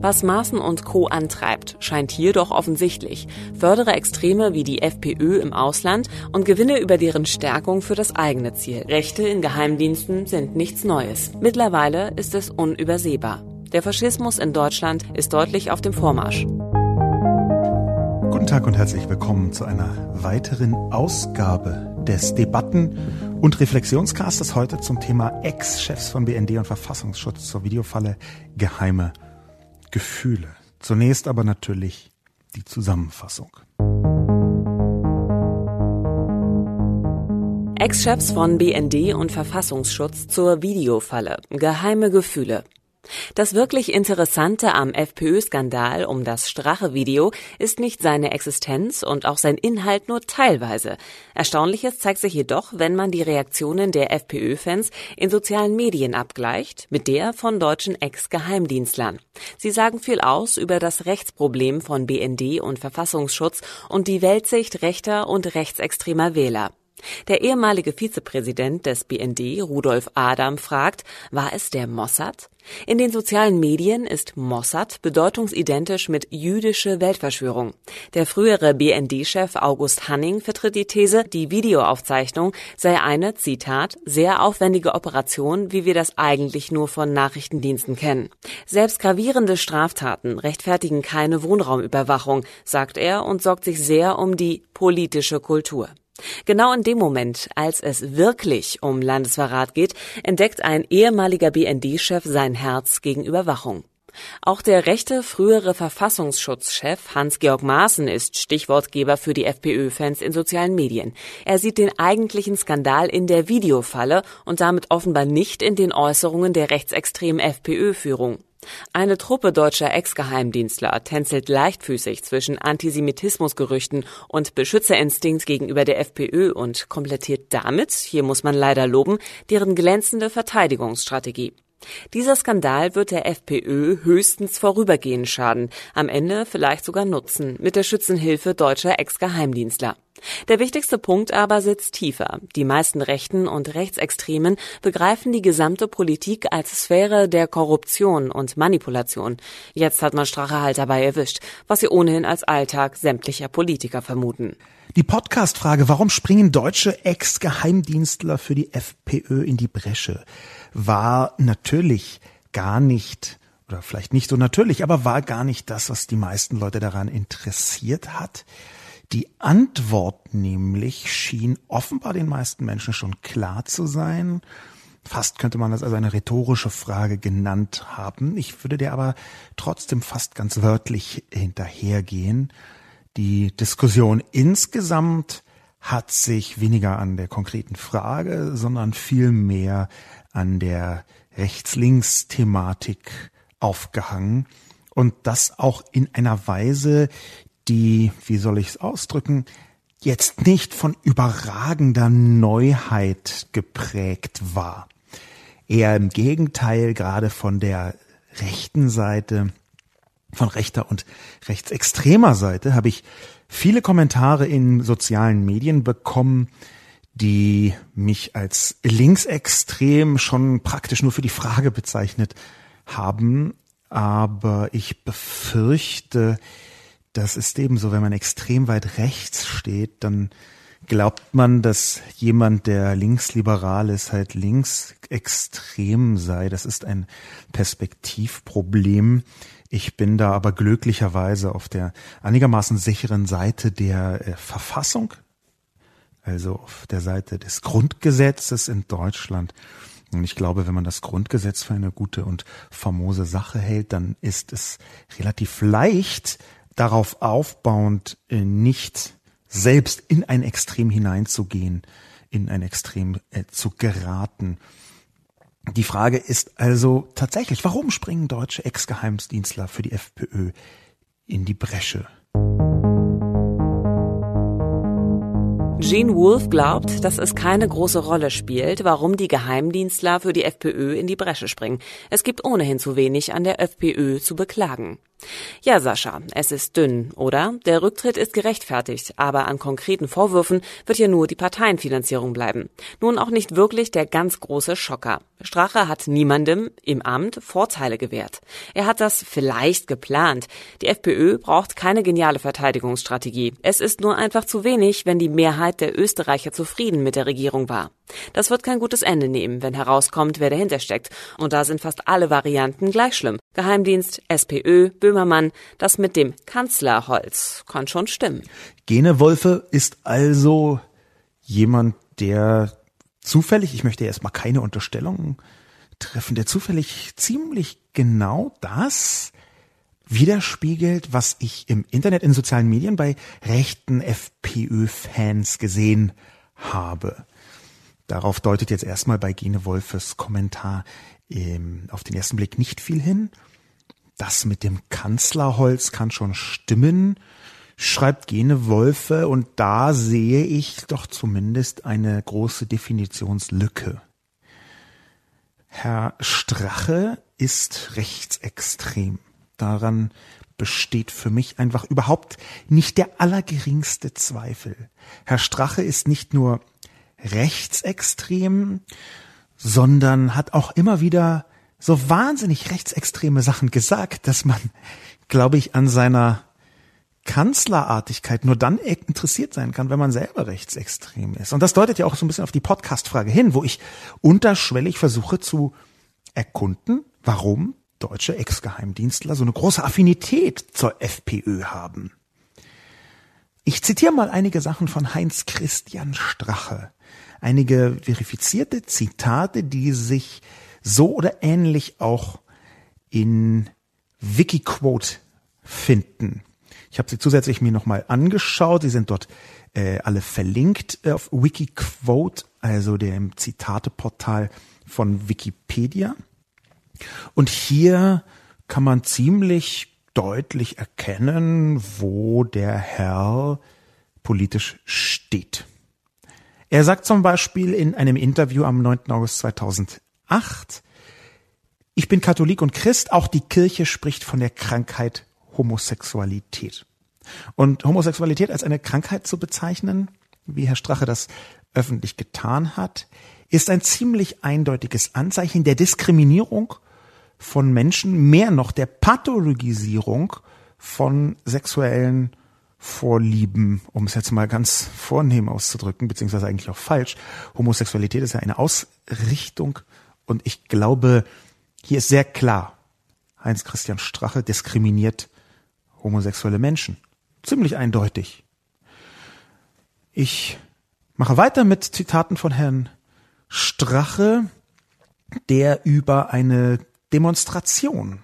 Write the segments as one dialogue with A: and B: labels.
A: Was Maaßen und Co. antreibt, scheint hier doch offensichtlich. Fördere Extreme wie die FPÖ im Ausland und gewinne über deren Stärkung für das eigene Ziel. Rechte in Geheimdiensten sind nichts Neues. Mittlerweile ist es unübersehbar. Der Faschismus in Deutschland ist deutlich auf dem Vormarsch.
B: Guten Tag und herzlich willkommen zu einer weiteren Ausgabe des Debatten- und Reflexionscastes heute zum Thema Ex-Chefs von BND und Verfassungsschutz zur Videofalle Geheime Gefühle. Zunächst aber natürlich die Zusammenfassung.
A: Ex-Chefs von BND und Verfassungsschutz zur Videofalle. Geheime Gefühle. Das wirklich Interessante am FPÖ-Skandal um das Strache-Video ist nicht seine Existenz und auch sein Inhalt nur teilweise. Erstaunliches zeigt sich jedoch, wenn man die Reaktionen der FPÖ-Fans in sozialen Medien abgleicht mit der von deutschen Ex-Geheimdienstlern. Sie sagen viel aus über das Rechtsproblem von BND und Verfassungsschutz und die Weltsicht rechter und rechtsextremer Wähler. Der ehemalige Vizepräsident des BND, Rudolf Adam, fragt, war es der Mossad? In den sozialen Medien ist Mossad bedeutungsidentisch mit jüdische Weltverschwörung. Der frühere BND-Chef August Hanning vertritt die These, die Videoaufzeichnung sei eine, Zitat, sehr aufwendige Operation, wie wir das eigentlich nur von Nachrichtendiensten kennen. Selbst gravierende Straftaten rechtfertigen keine Wohnraumüberwachung, sagt er und sorgt sich sehr um die politische Kultur. Genau in dem Moment, als es wirklich um Landesverrat geht, entdeckt ein ehemaliger BND-Chef sein Herz gegen Überwachung. Auch der rechte frühere Verfassungsschutzchef Hans-Georg Maaßen ist Stichwortgeber für die FPÖ-Fans in sozialen Medien. Er sieht den eigentlichen Skandal in der Videofalle und damit offenbar nicht in den Äußerungen der rechtsextremen FPÖ-Führung. Eine Truppe deutscher Ex-Geheimdienstler tänzelt leichtfüßig zwischen Antisemitismusgerüchten und Beschützerinstinkt gegenüber der FPÖ und komplettiert damit, hier muss man leider loben, deren glänzende Verteidigungsstrategie. Dieser Skandal wird der FPÖ höchstens vorübergehend schaden, am Ende vielleicht sogar nutzen, mit der Schützenhilfe deutscher Ex-Geheimdienstler. Der wichtigste Punkt aber sitzt tiefer. Die meisten Rechten und Rechtsextremen begreifen die gesamte Politik als Sphäre der Korruption und Manipulation. Jetzt hat man Strache halt dabei erwischt, was sie ohnehin als Alltag sämtlicher Politiker vermuten.
B: Die Podcast-Frage, warum springen deutsche Ex-Geheimdienstler für die FPÖ in die Bresche, war natürlich gar nicht oder vielleicht nicht so natürlich, aber war gar nicht das, was die meisten Leute daran interessiert hat. Die Antwort nämlich schien offenbar den meisten Menschen schon klar zu sein. Fast könnte man das als eine rhetorische Frage genannt haben. Ich würde dir aber trotzdem fast ganz wörtlich hinterhergehen. Die Diskussion insgesamt hat sich weniger an der konkreten Frage, sondern vielmehr an der Rechts-Links-Thematik aufgehangen und das auch in einer Weise, die, wie soll ich es ausdrücken, jetzt nicht von überragender Neuheit geprägt war. Eher im Gegenteil, gerade von der rechten Seite von rechter und rechtsextremer Seite habe ich viele Kommentare in sozialen Medien bekommen, die mich als linksextrem schon praktisch nur für die Frage bezeichnet haben. Aber ich befürchte, das ist ebenso, wenn man extrem weit rechts steht, dann glaubt man, dass jemand, der linksliberal ist, halt linksextrem sei. Das ist ein Perspektivproblem. Ich bin da aber glücklicherweise auf der einigermaßen sicheren Seite der äh, Verfassung, also auf der Seite des Grundgesetzes in Deutschland. Und ich glaube, wenn man das Grundgesetz für eine gute und famose Sache hält, dann ist es relativ leicht, darauf aufbauend äh, nicht selbst in ein Extrem hineinzugehen, in ein Extrem äh, zu geraten. Die Frage ist also tatsächlich, warum springen deutsche Ex-Geheimdienstler für die FPÖ in die Bresche?
A: Gene Wolfe glaubt, dass es keine große Rolle spielt, warum die Geheimdienstler für die FPÖ in die Bresche springen. Es gibt ohnehin zu wenig an der FPÖ zu beklagen. Ja, Sascha, es ist dünn, oder? Der Rücktritt ist gerechtfertigt, aber an konkreten Vorwürfen wird hier nur die Parteienfinanzierung bleiben. Nun auch nicht wirklich der ganz große Schocker. Strache hat niemandem im Amt Vorteile gewährt. Er hat das vielleicht geplant. Die FPÖ braucht keine geniale Verteidigungsstrategie. Es ist nur einfach zu wenig, wenn die Mehrheit der Österreicher zufrieden mit der Regierung war. Das wird kein gutes Ende nehmen, wenn herauskommt, wer dahinter steckt. Und da sind fast alle Varianten gleich schlimm. Geheimdienst, SPÖ, Böhmermann, das mit dem Kanzlerholz kann schon stimmen.
B: Gene Wolfe ist also jemand, der zufällig, ich möchte erstmal keine Unterstellung treffen, der zufällig ziemlich genau das widerspiegelt, was ich im Internet, in sozialen Medien bei rechten FPÖ-Fans gesehen habe. Darauf deutet jetzt erstmal bei Gene Wolfes Kommentar ähm, auf den ersten Blick nicht viel hin. Das mit dem Kanzlerholz kann schon stimmen, schreibt Gene Wolfe, und da sehe ich doch zumindest eine große Definitionslücke. Herr Strache ist rechtsextrem. Daran besteht für mich einfach überhaupt nicht der allergeringste Zweifel. Herr Strache ist nicht nur rechtsextrem, sondern hat auch immer wieder so wahnsinnig rechtsextreme Sachen gesagt, dass man, glaube ich, an seiner Kanzlerartigkeit nur dann interessiert sein kann, wenn man selber rechtsextrem ist. Und das deutet ja auch so ein bisschen auf die Podcast-Frage hin, wo ich unterschwellig versuche zu erkunden, warum deutsche Ex-Geheimdienstler so eine große Affinität zur FPÖ haben. Ich zitiere mal einige Sachen von Heinz Christian Strache, einige verifizierte Zitate, die sich so oder ähnlich auch in Wikiquote finden. Ich habe sie zusätzlich mir nochmal angeschaut. Sie sind dort äh, alle verlinkt auf Wikiquote, also dem Zitateportal von Wikipedia. Und hier kann man ziemlich deutlich erkennen, wo der Herr politisch steht. Er sagt zum Beispiel in einem Interview am 9. August 2008, ich bin Katholik und Christ, auch die Kirche spricht von der Krankheit Homosexualität. Und Homosexualität als eine Krankheit zu bezeichnen, wie Herr Strache das öffentlich getan hat, ist ein ziemlich eindeutiges Anzeichen der Diskriminierung von Menschen, mehr noch der Pathologisierung von sexuellen Vorlieben, um es jetzt mal ganz vornehm auszudrücken, beziehungsweise eigentlich auch falsch. Homosexualität ist ja eine Ausrichtung und ich glaube, hier ist sehr klar, Heinz Christian Strache diskriminiert homosexuelle Menschen. Ziemlich eindeutig. Ich mache weiter mit Zitaten von Herrn Strache, der über eine Demonstration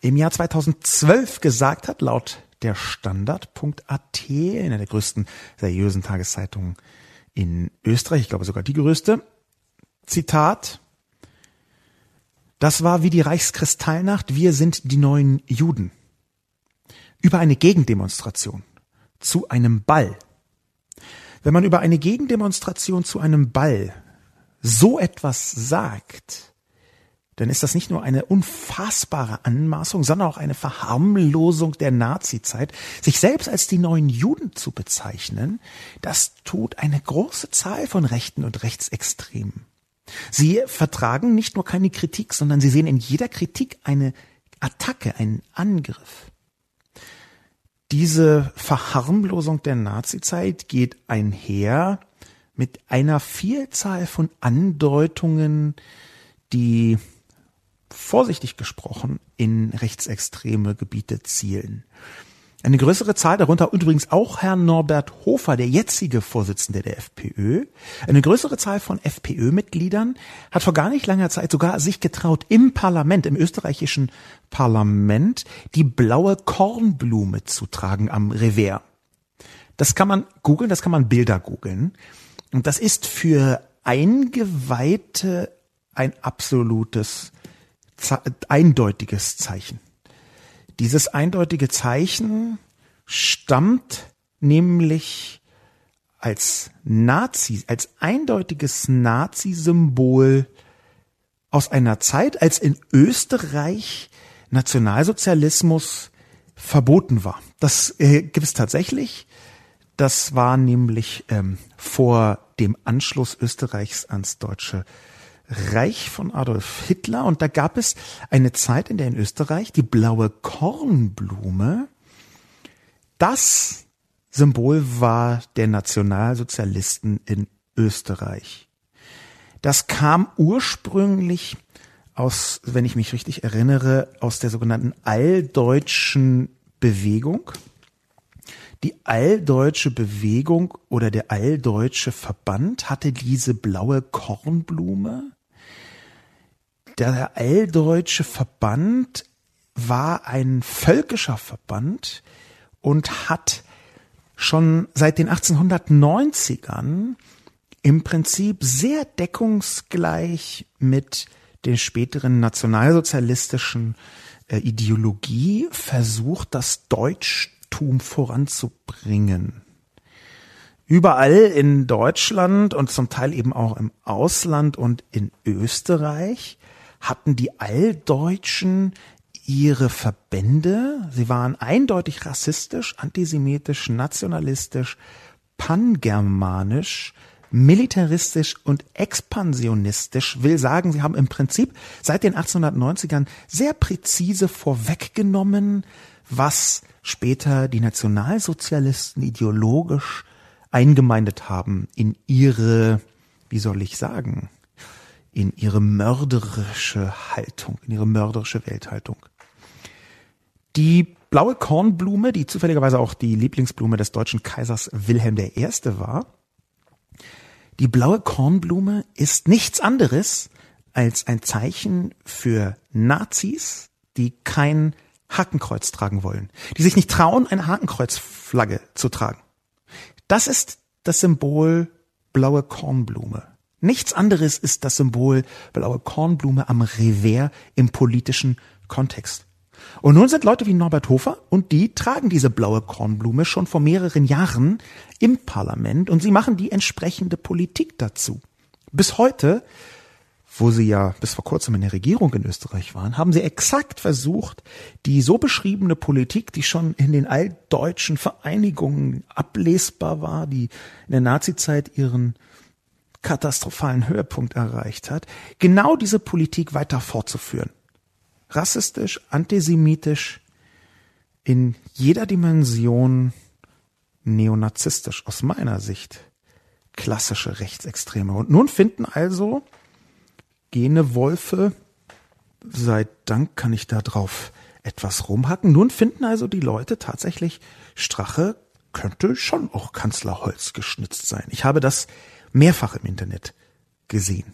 B: im Jahr 2012 gesagt hat, laut der Standard.at, einer der größten seriösen Tageszeitungen in Österreich, ich glaube sogar die größte, Zitat, das war wie die Reichskristallnacht, wir sind die neuen Juden. Über eine Gegendemonstration zu einem Ball. Wenn man über eine Gegendemonstration zu einem Ball so etwas sagt, dann ist das nicht nur eine unfassbare Anmaßung, sondern auch eine Verharmlosung der Nazizeit. Sich selbst als die neuen Juden zu bezeichnen, das tut eine große Zahl von Rechten und Rechtsextremen. Sie vertragen nicht nur keine Kritik, sondern sie sehen in jeder Kritik eine Attacke, einen Angriff. Diese Verharmlosung der Nazizeit geht einher mit einer Vielzahl von Andeutungen, die vorsichtig gesprochen in rechtsextreme Gebiete zielen. Eine größere Zahl, darunter übrigens auch Herrn Norbert Hofer, der jetzige Vorsitzende der FPÖ, eine größere Zahl von FPÖ-Mitgliedern hat vor gar nicht langer Zeit sogar sich getraut, im Parlament, im österreichischen Parlament, die blaue Kornblume zu tragen am Revers. Das kann man googeln, das kann man Bilder googeln. Und das ist für Eingeweihte ein absolutes eindeutiges Zeichen. Dieses eindeutige Zeichen stammt nämlich als Nazi, als eindeutiges Nazi-Symbol aus einer Zeit, als in Österreich Nationalsozialismus verboten war. Das äh, gibt es tatsächlich. Das war nämlich ähm, vor dem Anschluss Österreichs ans Deutsche Reich von Adolf Hitler. Und da gab es eine Zeit, in der in Österreich die blaue Kornblume das Symbol war der Nationalsozialisten in Österreich. Das kam ursprünglich aus, wenn ich mich richtig erinnere, aus der sogenannten alldeutschen Bewegung. Die alldeutsche Bewegung oder der alldeutsche Verband hatte diese blaue Kornblume. Der alldeutsche Verband war ein völkischer Verband und hat schon seit den 1890ern im Prinzip sehr deckungsgleich mit den späteren nationalsozialistischen äh, Ideologie versucht, das Deutschtum voranzubringen. Überall in Deutschland und zum Teil eben auch im Ausland und in Österreich hatten die Alldeutschen ihre Verbände. Sie waren eindeutig rassistisch, antisemitisch, nationalistisch, pangermanisch, militaristisch und expansionistisch will sagen, sie haben im Prinzip seit den 1890ern sehr präzise vorweggenommen, was später die Nationalsozialisten ideologisch eingemeindet haben in ihre, wie soll ich sagen, in ihre mörderische Haltung, in ihre mörderische Welthaltung. Die blaue Kornblume, die zufälligerweise auch die Lieblingsblume des deutschen Kaisers Wilhelm I. war, die blaue Kornblume ist nichts anderes als ein Zeichen für Nazis, die kein Hakenkreuz tragen wollen, die sich nicht trauen, eine Hakenkreuzflagge zu tragen. Das ist das Symbol blaue Kornblume. Nichts anderes ist das Symbol blaue Kornblume am Revers im politischen Kontext. Und nun sind Leute wie Norbert Hofer und die tragen diese blaue Kornblume schon vor mehreren Jahren im Parlament und sie machen die entsprechende Politik dazu. Bis heute, wo sie ja bis vor kurzem in der Regierung in Österreich waren, haben sie exakt versucht, die so beschriebene Politik, die schon in den altdeutschen Vereinigungen ablesbar war, die in der Nazizeit ihren katastrophalen Höhepunkt erreicht hat, genau diese Politik weiter fortzuführen rassistisch, antisemitisch, in jeder Dimension neonazistisch aus meiner Sicht. Klassische Rechtsextreme. Und nun finden also Gene Wolfe, sei Dank kann ich da drauf etwas rumhacken, nun finden also die Leute tatsächlich, Strache könnte schon auch Kanzlerholz geschnitzt sein. Ich habe das mehrfach im Internet gesehen.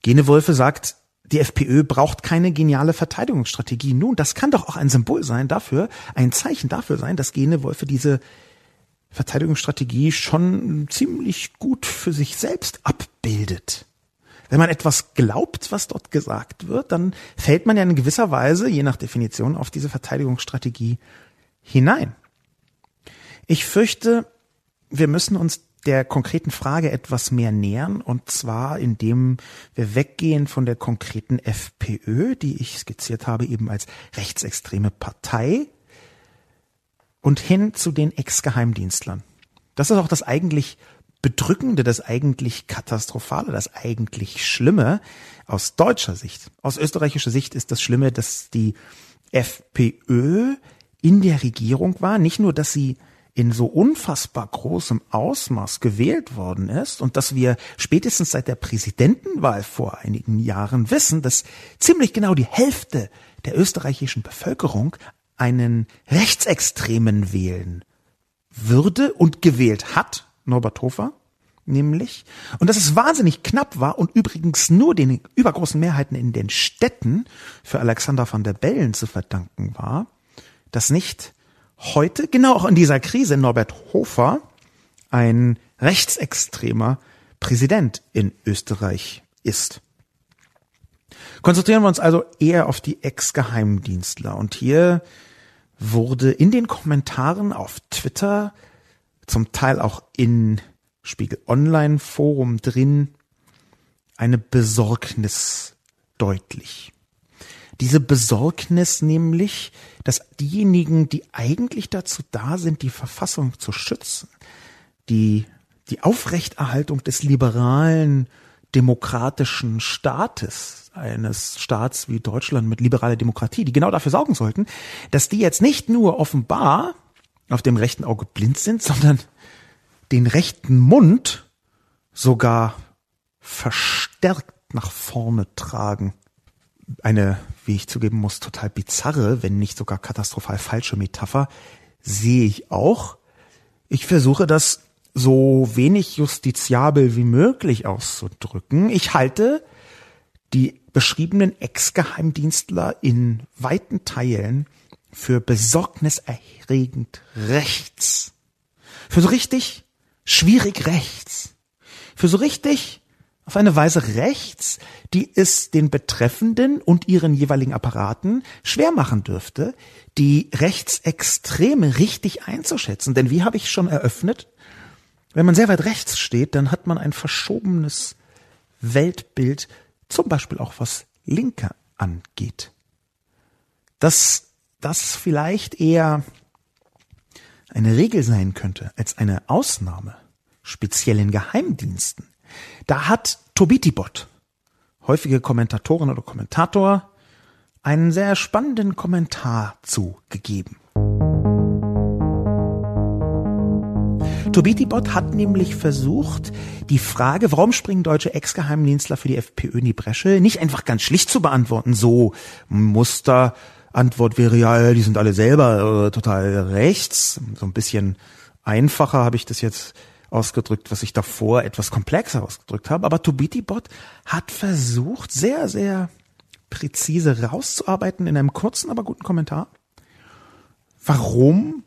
B: Gene Wolfe sagt, die FPÖ braucht keine geniale Verteidigungsstrategie. Nun, das kann doch auch ein Symbol sein dafür, ein Zeichen dafür sein, dass Gene Wolfe diese Verteidigungsstrategie schon ziemlich gut für sich selbst abbildet. Wenn man etwas glaubt, was dort gesagt wird, dann fällt man ja in gewisser Weise, je nach Definition, auf diese Verteidigungsstrategie hinein. Ich fürchte, wir müssen uns der konkreten Frage etwas mehr nähern, und zwar indem wir weggehen von der konkreten FPÖ, die ich skizziert habe, eben als rechtsextreme Partei, und hin zu den Ex-Geheimdienstlern. Das ist auch das eigentlich Bedrückende, das eigentlich Katastrophale, das eigentlich Schlimme aus deutscher Sicht. Aus österreichischer Sicht ist das Schlimme, dass die FPÖ in der Regierung war. Nicht nur, dass sie in so unfassbar großem Ausmaß gewählt worden ist und dass wir spätestens seit der Präsidentenwahl vor einigen Jahren wissen, dass ziemlich genau die Hälfte der österreichischen Bevölkerung einen Rechtsextremen wählen würde und gewählt hat, Norbert Hofer, nämlich, und dass es wahnsinnig knapp war und übrigens nur den übergroßen Mehrheiten in den Städten für Alexander van der Bellen zu verdanken war, dass nicht heute, genau auch in dieser Krise, Norbert Hofer ein rechtsextremer Präsident in Österreich ist. Konzentrieren wir uns also eher auf die Ex-Geheimdienstler. Und hier wurde in den Kommentaren auf Twitter zum Teil auch in Spiegel Online Forum drin, eine Besorgnis deutlich. Diese Besorgnis nämlich, dass diejenigen, die eigentlich dazu da sind, die Verfassung zu schützen, die die Aufrechterhaltung des liberalen demokratischen Staates, eines Staats wie Deutschland mit liberaler Demokratie, die genau dafür sorgen sollten, dass die jetzt nicht nur offenbar auf dem rechten Auge blind sind, sondern den rechten Mund sogar verstärkt nach vorne tragen. Eine, wie ich zugeben muss, total bizarre, wenn nicht sogar katastrophal falsche Metapher sehe ich auch. Ich versuche das so wenig justiziabel wie möglich auszudrücken. Ich halte die beschriebenen Ex-Geheimdienstler in weiten Teilen für besorgniserregend rechts. Für so richtig schwierig rechts. Für so richtig auf eine Weise rechts, die es den Betreffenden und ihren jeweiligen Apparaten schwer machen dürfte, die Rechtsextreme richtig einzuschätzen. Denn wie habe ich schon eröffnet, wenn man sehr weit rechts steht, dann hat man ein verschobenes Weltbild, zum Beispiel auch was Linke angeht. Dass das vielleicht eher eine Regel sein könnte als eine Ausnahme, speziell in Geheimdiensten. Da hat Tobitibot, häufige Kommentatorin oder Kommentator, einen sehr spannenden Kommentar zugegeben. Tobitibot hat nämlich versucht, die Frage, warum springen deutsche Ex-Geheimdienstler für die FPÖ in die Bresche, nicht einfach ganz schlicht zu beantworten, so Muster, Antwort wäre ja, die sind alle selber äh, total rechts. So ein bisschen einfacher habe ich das jetzt ausgedrückt, was ich davor etwas komplexer ausgedrückt habe. Aber Tobitibot hat versucht, sehr, sehr präzise rauszuarbeiten in einem kurzen, aber guten Kommentar, warum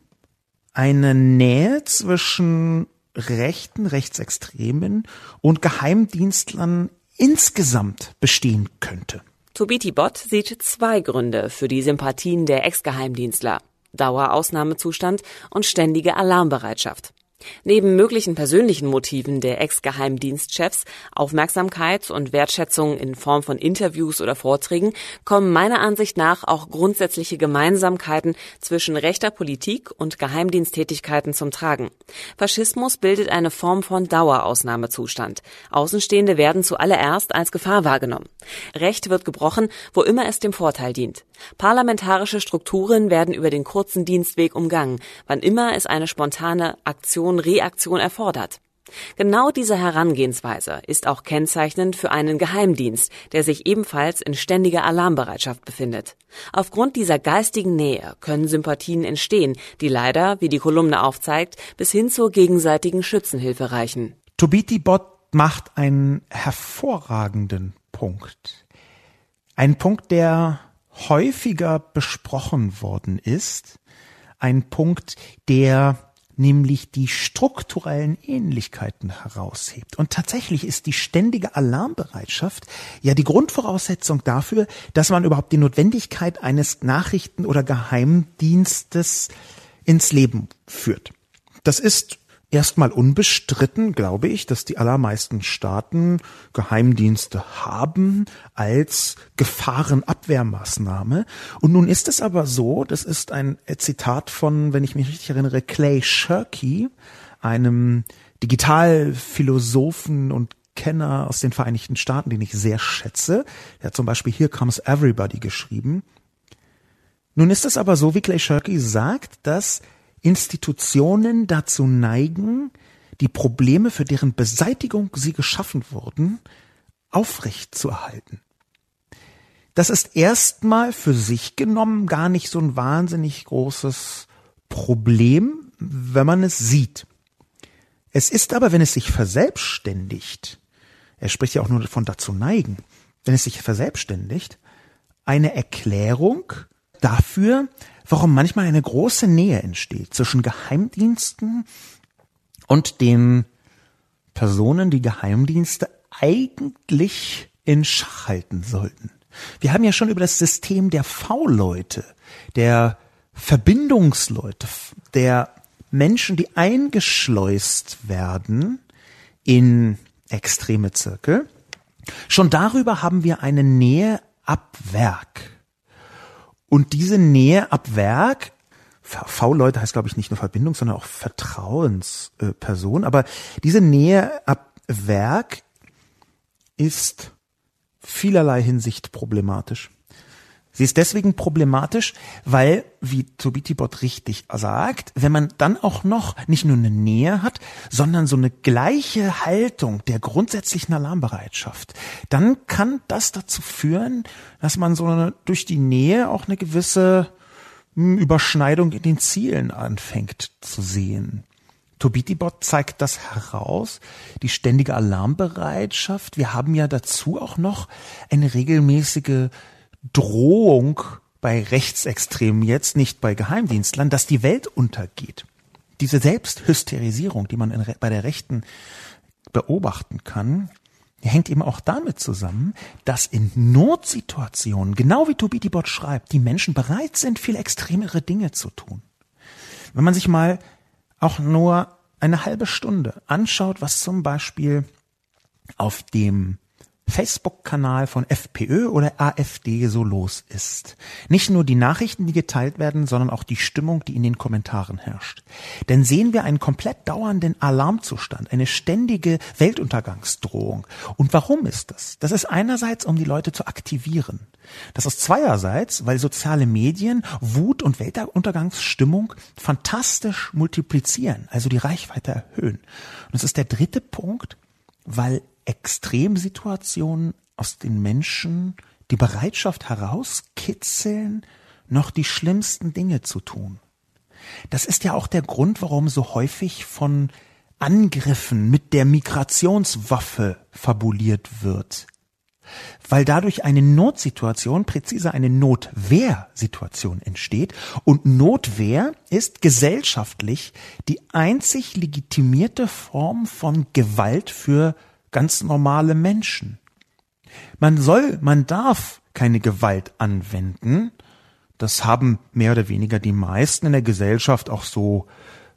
B: eine Nähe zwischen Rechten, Rechtsextremen und Geheimdienstlern insgesamt bestehen könnte.
A: Tobiti Bot sieht zwei Gründe für die Sympathien der Ex-Geheimdienstler. Dauerausnahmezustand und ständige Alarmbereitschaft. Neben möglichen persönlichen Motiven der Ex-Geheimdienstchefs, Aufmerksamkeit und Wertschätzung in Form von Interviews oder Vorträgen, kommen meiner Ansicht nach auch grundsätzliche Gemeinsamkeiten zwischen rechter Politik und Geheimdiensttätigkeiten zum Tragen. Faschismus bildet eine Form von Dauerausnahmezustand. Außenstehende werden zuallererst als Gefahr wahrgenommen. Recht wird gebrochen, wo immer es dem Vorteil dient. Parlamentarische Strukturen werden über den kurzen Dienstweg umgangen, wann immer es eine spontane Aktion, Reaktion erfordert. Genau diese Herangehensweise ist auch kennzeichnend für einen Geheimdienst, der sich ebenfalls in ständiger Alarmbereitschaft befindet. Aufgrund dieser geistigen Nähe können Sympathien entstehen, die leider, wie die Kolumne aufzeigt, bis hin zur gegenseitigen Schützenhilfe reichen.
B: Tobiti Bot macht einen hervorragenden Punkt. Ein Punkt, der häufiger besprochen worden ist. Ein Punkt, der nämlich die strukturellen Ähnlichkeiten heraushebt. Und tatsächlich ist die ständige Alarmbereitschaft ja die Grundvoraussetzung dafür, dass man überhaupt die Notwendigkeit eines Nachrichten- oder Geheimdienstes ins Leben führt. Das ist erstmal unbestritten, glaube ich, dass die allermeisten Staaten Geheimdienste haben als Gefahrenabwehrmaßnahme. Und nun ist es aber so, das ist ein Zitat von, wenn ich mich richtig erinnere, Clay Shirky, einem Digitalphilosophen und Kenner aus den Vereinigten Staaten, den ich sehr schätze. Er hat zum Beispiel Here Comes Everybody geschrieben. Nun ist es aber so, wie Clay Shirky sagt, dass Institutionen dazu neigen, die Probleme, für deren Beseitigung sie geschaffen wurden, aufrechtzuerhalten. Das ist erstmal für sich genommen gar nicht so ein wahnsinnig großes Problem, wenn man es sieht. Es ist aber, wenn es sich verselbstständigt, er spricht ja auch nur davon dazu neigen, wenn es sich verselbstständigt, eine Erklärung dafür, warum manchmal eine große Nähe entsteht zwischen Geheimdiensten und den Personen, die Geheimdienste eigentlich in Schach halten sollten. Wir haben ja schon über das System der V-Leute, der Verbindungsleute, der Menschen, die eingeschleust werden in extreme Zirkel. Schon darüber haben wir eine Nähe ab Werk. Und diese Nähe ab Werk, V-Leute heißt glaube ich nicht nur Verbindung, sondern auch Vertrauensperson, aber diese Nähe ab Werk ist vielerlei Hinsicht problematisch. Sie ist deswegen problematisch, weil, wie Tobitibot richtig sagt, wenn man dann auch noch nicht nur eine Nähe hat, sondern so eine gleiche Haltung der grundsätzlichen Alarmbereitschaft, dann kann das dazu führen, dass man so eine, durch die Nähe auch eine gewisse hm, Überschneidung in den Zielen anfängt zu sehen. Tobitibot zeigt das heraus, die ständige Alarmbereitschaft. Wir haben ja dazu auch noch eine regelmäßige Drohung bei Rechtsextremen jetzt, nicht bei Geheimdienstlern, dass die Welt untergeht. Diese Selbsthysterisierung, die man in, bei der Rechten beobachten kann, hängt eben auch damit zusammen, dass in Notsituationen, genau wie Tobitibot schreibt, die Menschen bereit sind, viel extremere Dinge zu tun. Wenn man sich mal auch nur eine halbe Stunde anschaut, was zum Beispiel auf dem Facebook-Kanal von FPÖ oder AfD so los ist. Nicht nur die Nachrichten, die geteilt werden, sondern auch die Stimmung, die in den Kommentaren herrscht. Denn sehen wir einen komplett dauernden Alarmzustand, eine ständige Weltuntergangsdrohung. Und warum ist das? Das ist einerseits, um die Leute zu aktivieren. Das ist zweierseits, weil soziale Medien Wut und Weltuntergangsstimmung fantastisch multiplizieren, also die Reichweite erhöhen. Und es ist der dritte Punkt, weil Extremsituationen aus den Menschen die Bereitschaft herauskitzeln, noch die schlimmsten Dinge zu tun. Das ist ja auch der Grund, warum so häufig von Angriffen mit der Migrationswaffe fabuliert wird. Weil dadurch eine Notsituation, präziser eine Notwehrsituation entsteht. Und Notwehr ist gesellschaftlich die einzig legitimierte Form von Gewalt für ganz normale Menschen. Man soll, man darf keine Gewalt anwenden. Das haben mehr oder weniger die meisten in der Gesellschaft auch so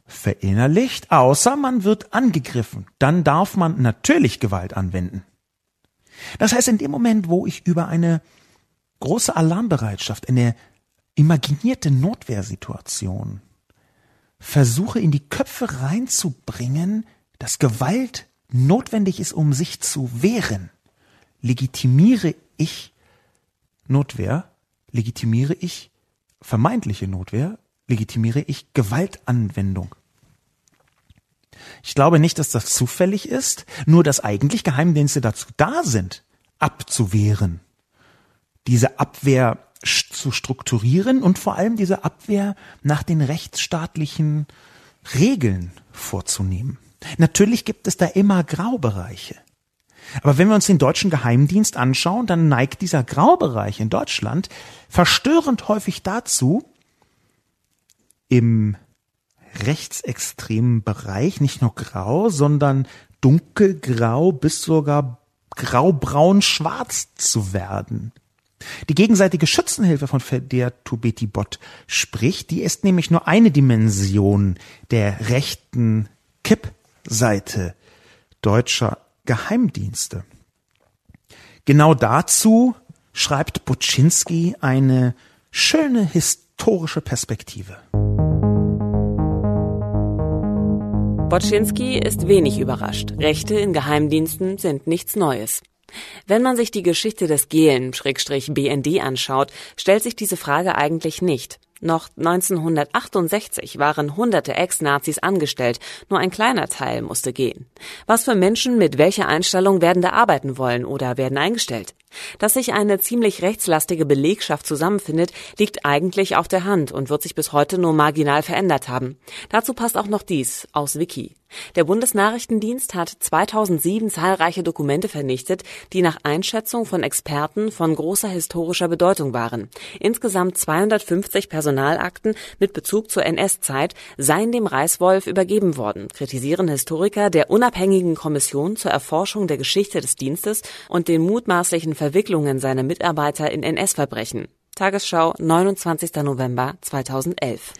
B: verinnerlicht, außer man wird angegriffen. Dann darf man natürlich Gewalt anwenden. Das heißt, in dem Moment, wo ich über eine große Alarmbereitschaft, eine imaginierte Notwehrsituation versuche in die Köpfe reinzubringen, dass Gewalt notwendig ist, um sich zu wehren, legitimiere ich Notwehr, legitimiere ich vermeintliche Notwehr, legitimiere ich Gewaltanwendung. Ich glaube nicht, dass das zufällig ist, nur dass eigentlich Geheimdienste dazu da sind, abzuwehren, diese Abwehr zu strukturieren und vor allem diese Abwehr nach den rechtsstaatlichen Regeln vorzunehmen. Natürlich gibt es da immer Graubereiche. Aber wenn wir uns den deutschen Geheimdienst anschauen, dann neigt dieser Graubereich in Deutschland verstörend häufig dazu, im rechtsextremen Bereich nicht nur grau, sondern dunkelgrau bis sogar graubraun-schwarz zu werden. Die gegenseitige Schützenhilfe, von der Tubeti Bot spricht, die ist nämlich nur eine Dimension der rechten Kipp Seite deutscher Geheimdienste. Genau dazu schreibt Buczynski eine schöne historische Perspektive.
A: Boczynski ist wenig überrascht. Rechte in Geheimdiensten sind nichts Neues. Wenn man sich die Geschichte des Gehlen-BND anschaut, stellt sich diese Frage eigentlich nicht. Noch 1968 waren hunderte Ex-Nazis angestellt, nur ein kleiner Teil musste gehen. Was für Menschen mit welcher Einstellung werden da arbeiten wollen oder werden eingestellt? Dass sich eine ziemlich rechtslastige Belegschaft zusammenfindet, liegt eigentlich auf der Hand und wird sich bis heute nur marginal verändert haben. Dazu passt auch noch dies aus Wiki. Der Bundesnachrichtendienst hat 2007 zahlreiche Dokumente vernichtet, die nach Einschätzung von Experten von großer historischer Bedeutung waren. Insgesamt 250 Personalakten mit Bezug zur NS-Zeit seien dem Reichswolf übergeben worden, kritisieren Historiker der unabhängigen Kommission zur Erforschung der Geschichte des Dienstes und den mutmaßlichen Verwicklungen seiner Mitarbeiter in NS-Verbrechen. Tagesschau, 29. November 2011.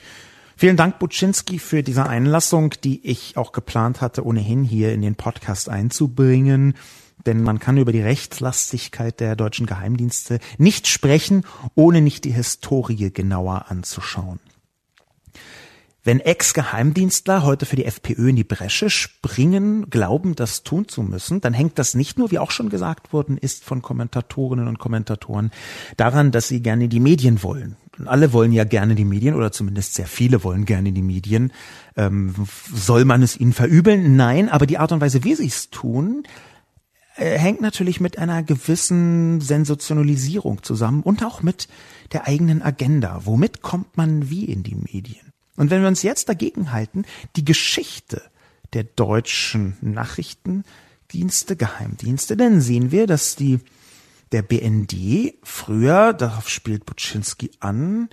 B: Vielen Dank, Buczynski, für diese Einlassung, die ich auch geplant hatte, ohnehin hier in den Podcast einzubringen. Denn man kann über die Rechtslastigkeit der deutschen Geheimdienste nicht sprechen, ohne nicht die Historie genauer anzuschauen. Wenn Ex-Geheimdienstler heute für die FPÖ in die Bresche springen, glauben, das tun zu müssen, dann hängt das nicht nur, wie auch schon gesagt worden ist von Kommentatorinnen und Kommentatoren, daran, dass sie gerne die Medien wollen. Und alle wollen ja gerne die Medien oder zumindest sehr viele wollen gerne die Medien. Ähm, soll man es ihnen verübeln? Nein, aber die Art und Weise, wie sie es tun, äh, hängt natürlich mit einer gewissen Sensationalisierung zusammen und auch mit der eigenen Agenda. Womit kommt man wie in die Medien? Und wenn wir uns jetzt dagegen halten, die Geschichte der deutschen Nachrichtendienste, Geheimdienste, dann sehen wir, dass die der BND früher, darauf spielt Buczynski an,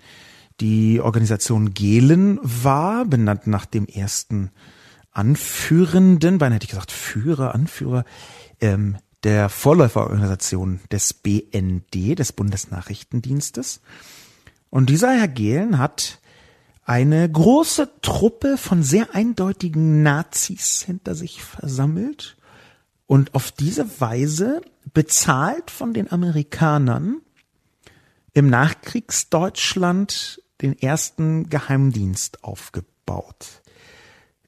B: die Organisation Gehlen war, benannt nach dem ersten Anführenden, beinahe hätte ich gesagt Führer, Anführer, ähm, der Vorläuferorganisation des BND, des Bundesnachrichtendienstes. Und dieser Herr Gehlen hat eine große Truppe von sehr eindeutigen Nazis hinter sich versammelt und auf diese Weise bezahlt von den Amerikanern im Nachkriegsdeutschland den ersten Geheimdienst aufgebaut.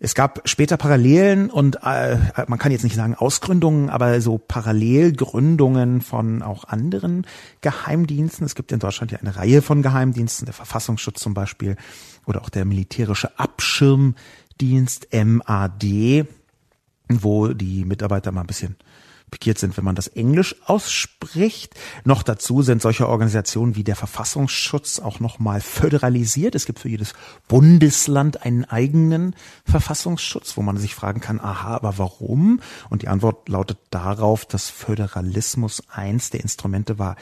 B: Es gab später Parallelen und äh, man kann jetzt nicht sagen Ausgründungen, aber so Parallelgründungen von auch anderen Geheimdiensten. Es gibt in Deutschland ja eine Reihe von Geheimdiensten, der Verfassungsschutz zum Beispiel oder auch der militärische Abschirmdienst MAD, wo die Mitarbeiter mal ein bisschen pikiert sind, wenn man das Englisch ausspricht. Noch dazu sind solche Organisationen wie der Verfassungsschutz auch nochmal föderalisiert. Es gibt für jedes Bundesland einen eigenen Verfassungsschutz, wo man sich fragen kann, aha, aber warum? Und die Antwort lautet darauf, dass Föderalismus eins der Instrumente war,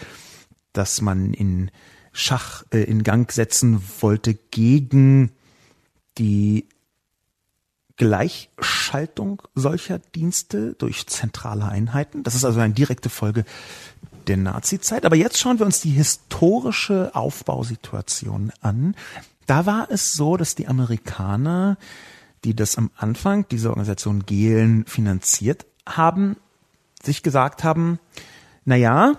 B: dass man in Schach äh, in Gang setzen wollte gegen die Gleichschaltung solcher Dienste durch zentrale Einheiten. Das ist also eine direkte Folge der Nazizeit. Aber jetzt schauen wir uns die historische Aufbausituation an. Da war es so, dass die Amerikaner, die das am Anfang, diese Organisation Gehlen finanziert haben, sich gesagt haben, na ja,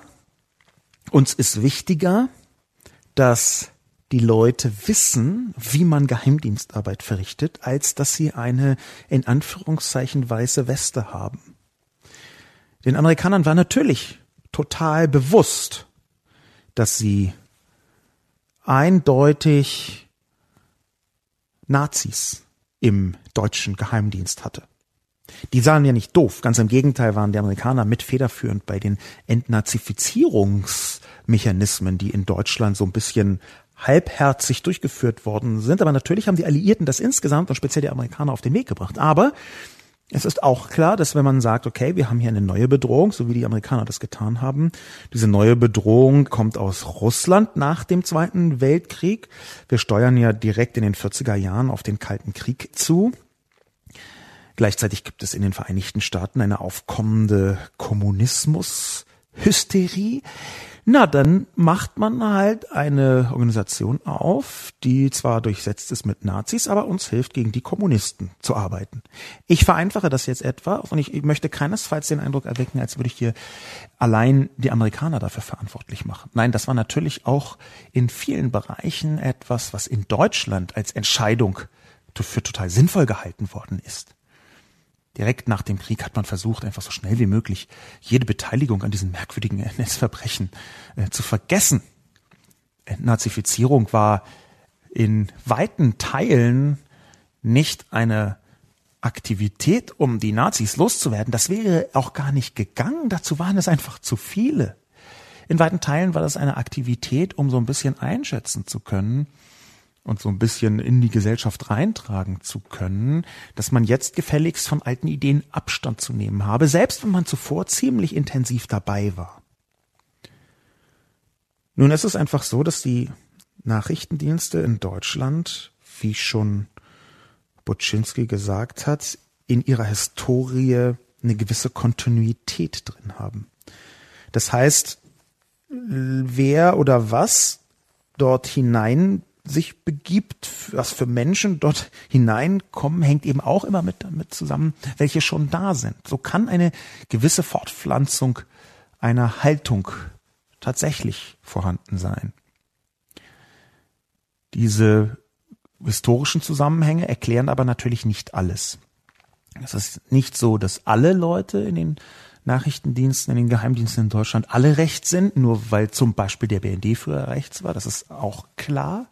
B: uns ist wichtiger, dass die Leute wissen, wie man Geheimdienstarbeit verrichtet, als dass sie eine in Anführungszeichen weiße Weste haben. Den Amerikanern war natürlich total bewusst, dass sie eindeutig Nazis im deutschen Geheimdienst hatte. Die sahen ja nicht doof, ganz im Gegenteil waren die Amerikaner mit federführend bei den Entnazifizierungsmechanismen, die in Deutschland so ein bisschen halbherzig durchgeführt worden sind. Aber natürlich haben die Alliierten das insgesamt und speziell die Amerikaner auf den Weg gebracht. Aber es ist auch klar, dass wenn man sagt, okay, wir haben hier eine neue Bedrohung, so wie die Amerikaner das getan haben, diese neue Bedrohung kommt aus Russland nach dem Zweiten Weltkrieg. Wir steuern ja direkt in den 40er Jahren auf den Kalten Krieg zu. Gleichzeitig gibt es in den Vereinigten Staaten eine aufkommende Kommunismus-Hysterie. Na, dann macht man halt eine Organisation auf, die zwar durchsetzt ist mit Nazis, aber uns hilft, gegen die Kommunisten zu arbeiten. Ich vereinfache das jetzt etwa und ich, möchte keinesfalls den Eindruck erwecken, als würde ich hier allein die Amerikaner dafür verantwortlich machen. Nein, das war natürlich auch in vielen Bereichen etwas, was in Deutschland als Entscheidung für total sinnvoll gehalten worden ist direkt nach dem Krieg hat man versucht, einfach so schnell wie möglich jede Beteiligung an diesen merkwürdigen NS-Verbrechen äh, zu vergessen. Entnazifizierung war in weiten Teilen nicht eine Aktivität, um die Nazis loszuwerden. Das wäre auch gar nicht gegangen. Dazu waren es einfach zu viele. In weiten Teilen war das eine Aktivität, um so ein bisschen einschätzen zu können, und so ein bisschen in die Gesellschaft reintragen zu können, dass man jetzt gefälligst von alten Ideen Abstand zu nehmen habe, selbst wenn man zuvor ziemlich intensiv dabei war. Nun ist es einfach so, dass die Nachrichtendienste in Deutschland, wie schon Buczynski gesagt hat, in ihrer Historie eine gewisse Kontinuität drin haben. Das heißt, wer oder was dort hinein sich begibt, was für Menschen dort hineinkommen, hängt eben auch immer mit damit zusammen, welche schon da sind. So kann eine gewisse Fortpflanzung einer Haltung tatsächlich vorhanden sein. Diese historischen Zusammenhänge erklären aber natürlich nicht alles. Es ist nicht so, dass alle Leute in den Nachrichtendiensten, in den Geheimdiensten in Deutschland alle rechts sind, nur weil zum Beispiel der BND früher rechts war. Das ist auch klar.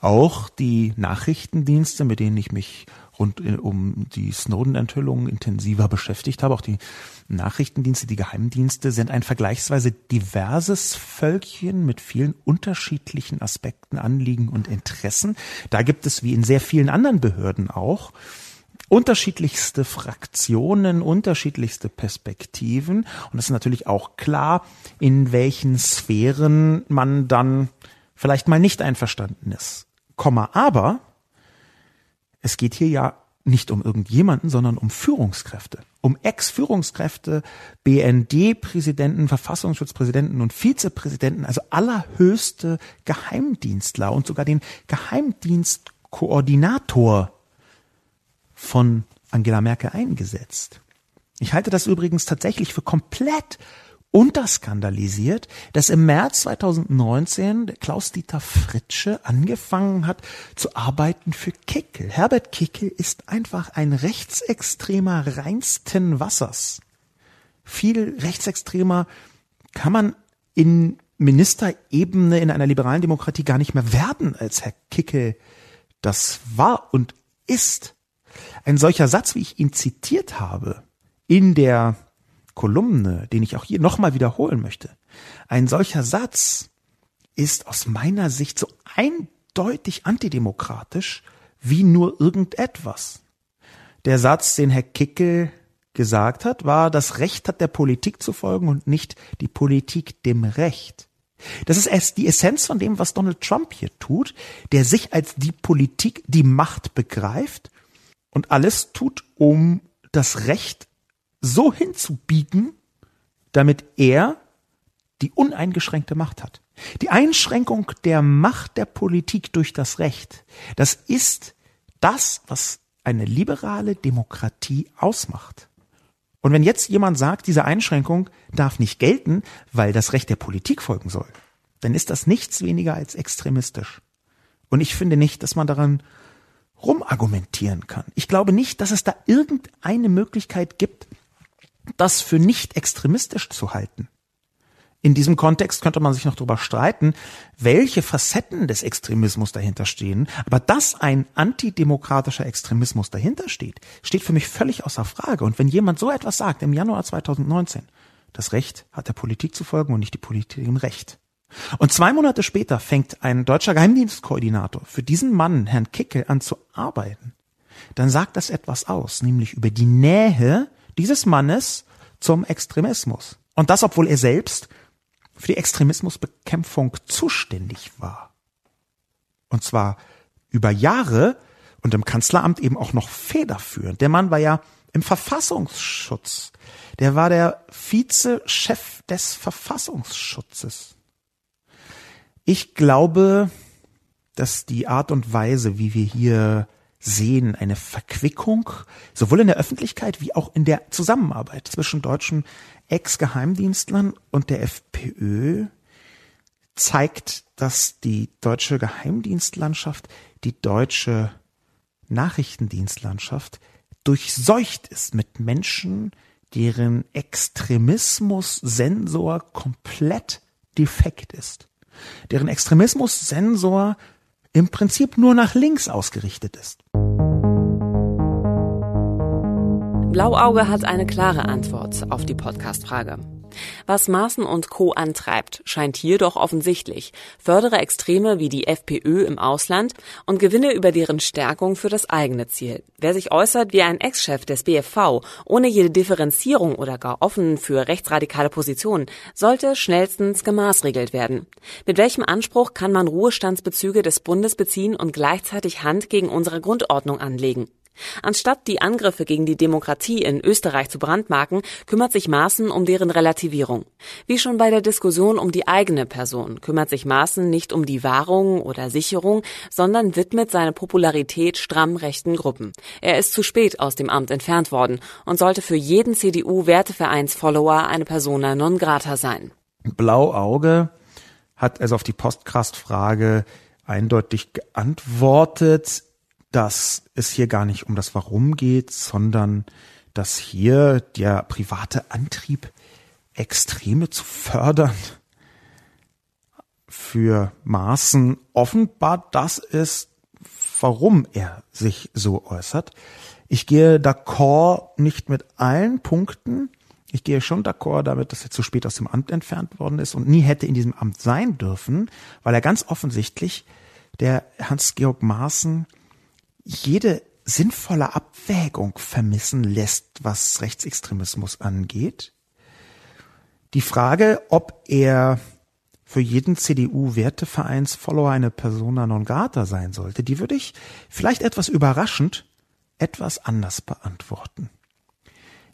B: Auch die Nachrichtendienste, mit denen ich mich rund um die Snowden-Enthüllungen intensiver beschäftigt habe, auch die Nachrichtendienste, die Geheimdienste sind ein vergleichsweise diverses Völkchen mit vielen unterschiedlichen Aspekten, Anliegen und Interessen. Da gibt es wie in sehr vielen anderen Behörden auch unterschiedlichste Fraktionen, unterschiedlichste Perspektiven. Und es ist natürlich auch klar, in welchen Sphären man dann vielleicht mal nicht einverstanden ist. Komma, aber es geht hier ja nicht um irgendjemanden, sondern um Führungskräfte, um Ex-Führungskräfte, BND-Präsidenten, Verfassungsschutzpräsidenten und Vizepräsidenten, also allerhöchste Geheimdienstler und sogar den Geheimdienstkoordinator von Angela Merkel eingesetzt. Ich halte das übrigens tatsächlich für komplett unterskandalisiert, dass im März 2019 Klaus-Dieter Fritsche angefangen hat zu arbeiten für Kickel. Herbert Kickel ist einfach ein Rechtsextremer reinsten Wassers. Viel rechtsextremer kann man in Ministerebene in einer liberalen Demokratie gar nicht mehr werden, als Herr Kickel das war und ist. Ein solcher Satz, wie ich ihn zitiert habe, in der Kolumne, den ich auch hier nochmal wiederholen möchte. Ein solcher Satz ist aus meiner Sicht so eindeutig antidemokratisch wie nur irgendetwas. Der Satz, den Herr Kickel gesagt hat, war, das Recht hat der Politik zu folgen und nicht die Politik dem Recht. Das ist erst die Essenz von dem, was Donald Trump hier tut, der sich als die Politik, die Macht begreift und alles tut, um das Recht so hinzubiegen, damit er die uneingeschränkte Macht hat. Die Einschränkung der Macht der Politik durch das Recht, das ist das, was eine liberale Demokratie ausmacht. Und wenn jetzt jemand sagt, diese Einschränkung darf nicht gelten, weil das Recht der Politik folgen soll, dann ist das nichts weniger als extremistisch. Und ich finde nicht, dass man daran rumargumentieren kann. Ich glaube nicht, dass es da irgendeine Möglichkeit gibt, das für nicht extremistisch zu halten. In diesem Kontext könnte man sich noch darüber streiten, welche Facetten des Extremismus dahinter stehen. Aber dass ein antidemokratischer Extremismus dahinter steht, steht für mich völlig außer Frage. Und wenn jemand so etwas sagt im Januar 2019, das Recht hat der Politik zu folgen und nicht die Politik im Recht. Und zwei Monate später fängt ein deutscher Geheimdienstkoordinator für diesen Mann, Herrn Kickel, an zu arbeiten. Dann sagt das etwas aus, nämlich über die Nähe dieses Mannes zum Extremismus. Und das, obwohl er selbst für die Extremismusbekämpfung zuständig war. Und zwar über Jahre und im Kanzleramt eben auch noch federführend. Der Mann war ja im Verfassungsschutz. Der war der Vizechef des Verfassungsschutzes. Ich glaube, dass die Art und Weise, wie wir hier sehen eine Verquickung, sowohl in der Öffentlichkeit wie auch in der Zusammenarbeit zwischen deutschen Ex-Geheimdienstlern und der FPÖ, zeigt, dass die deutsche Geheimdienstlandschaft, die deutsche Nachrichtendienstlandschaft durchseucht ist mit Menschen, deren Extremismus-Sensor komplett defekt ist, deren Extremismus-Sensor im Prinzip nur nach links ausgerichtet ist.
A: Blauauge hat eine klare Antwort auf die Podcast-Frage. Was Maaßen und Co. antreibt, scheint hier doch offensichtlich. Fördere Extreme wie die FPÖ im Ausland und gewinne über deren Stärkung für das eigene Ziel. Wer sich äußert wie ein Ex-Chef des BFV, ohne jede Differenzierung oder gar offen für rechtsradikale Positionen, sollte schnellstens gemaßregelt werden. Mit welchem Anspruch kann man Ruhestandsbezüge des Bundes beziehen und gleichzeitig Hand gegen unsere Grundordnung anlegen? Anstatt die Angriffe gegen die Demokratie in Österreich zu brandmarken, kümmert sich Maaßen um deren Relativierung. Wie schon bei der Diskussion um die eigene Person kümmert sich Maaßen nicht um die Wahrung oder Sicherung, sondern widmet seine Popularität stramm rechten Gruppen. Er ist zu spät aus dem Amt entfernt worden und sollte für jeden CDU-Wertevereins-Follower eine Persona non grata sein.
B: Blauauge hat also auf die Postcast-Frage eindeutig geantwortet dass es hier gar nicht um das Warum geht, sondern dass hier der private Antrieb, Extreme zu fördern, für Maßen offenbar das ist, warum er sich so äußert. Ich gehe d'accord nicht mit allen Punkten. Ich gehe schon d'accord damit, dass er zu spät aus dem Amt entfernt worden ist und nie hätte in diesem Amt sein dürfen, weil er ganz offensichtlich der Hans-Georg Maaßen jede sinnvolle Abwägung vermissen lässt, was Rechtsextremismus angeht. Die Frage, ob er für jeden CDU-Wertevereins-Follower eine Persona non grata sein sollte, die würde ich vielleicht etwas überraschend etwas anders beantworten.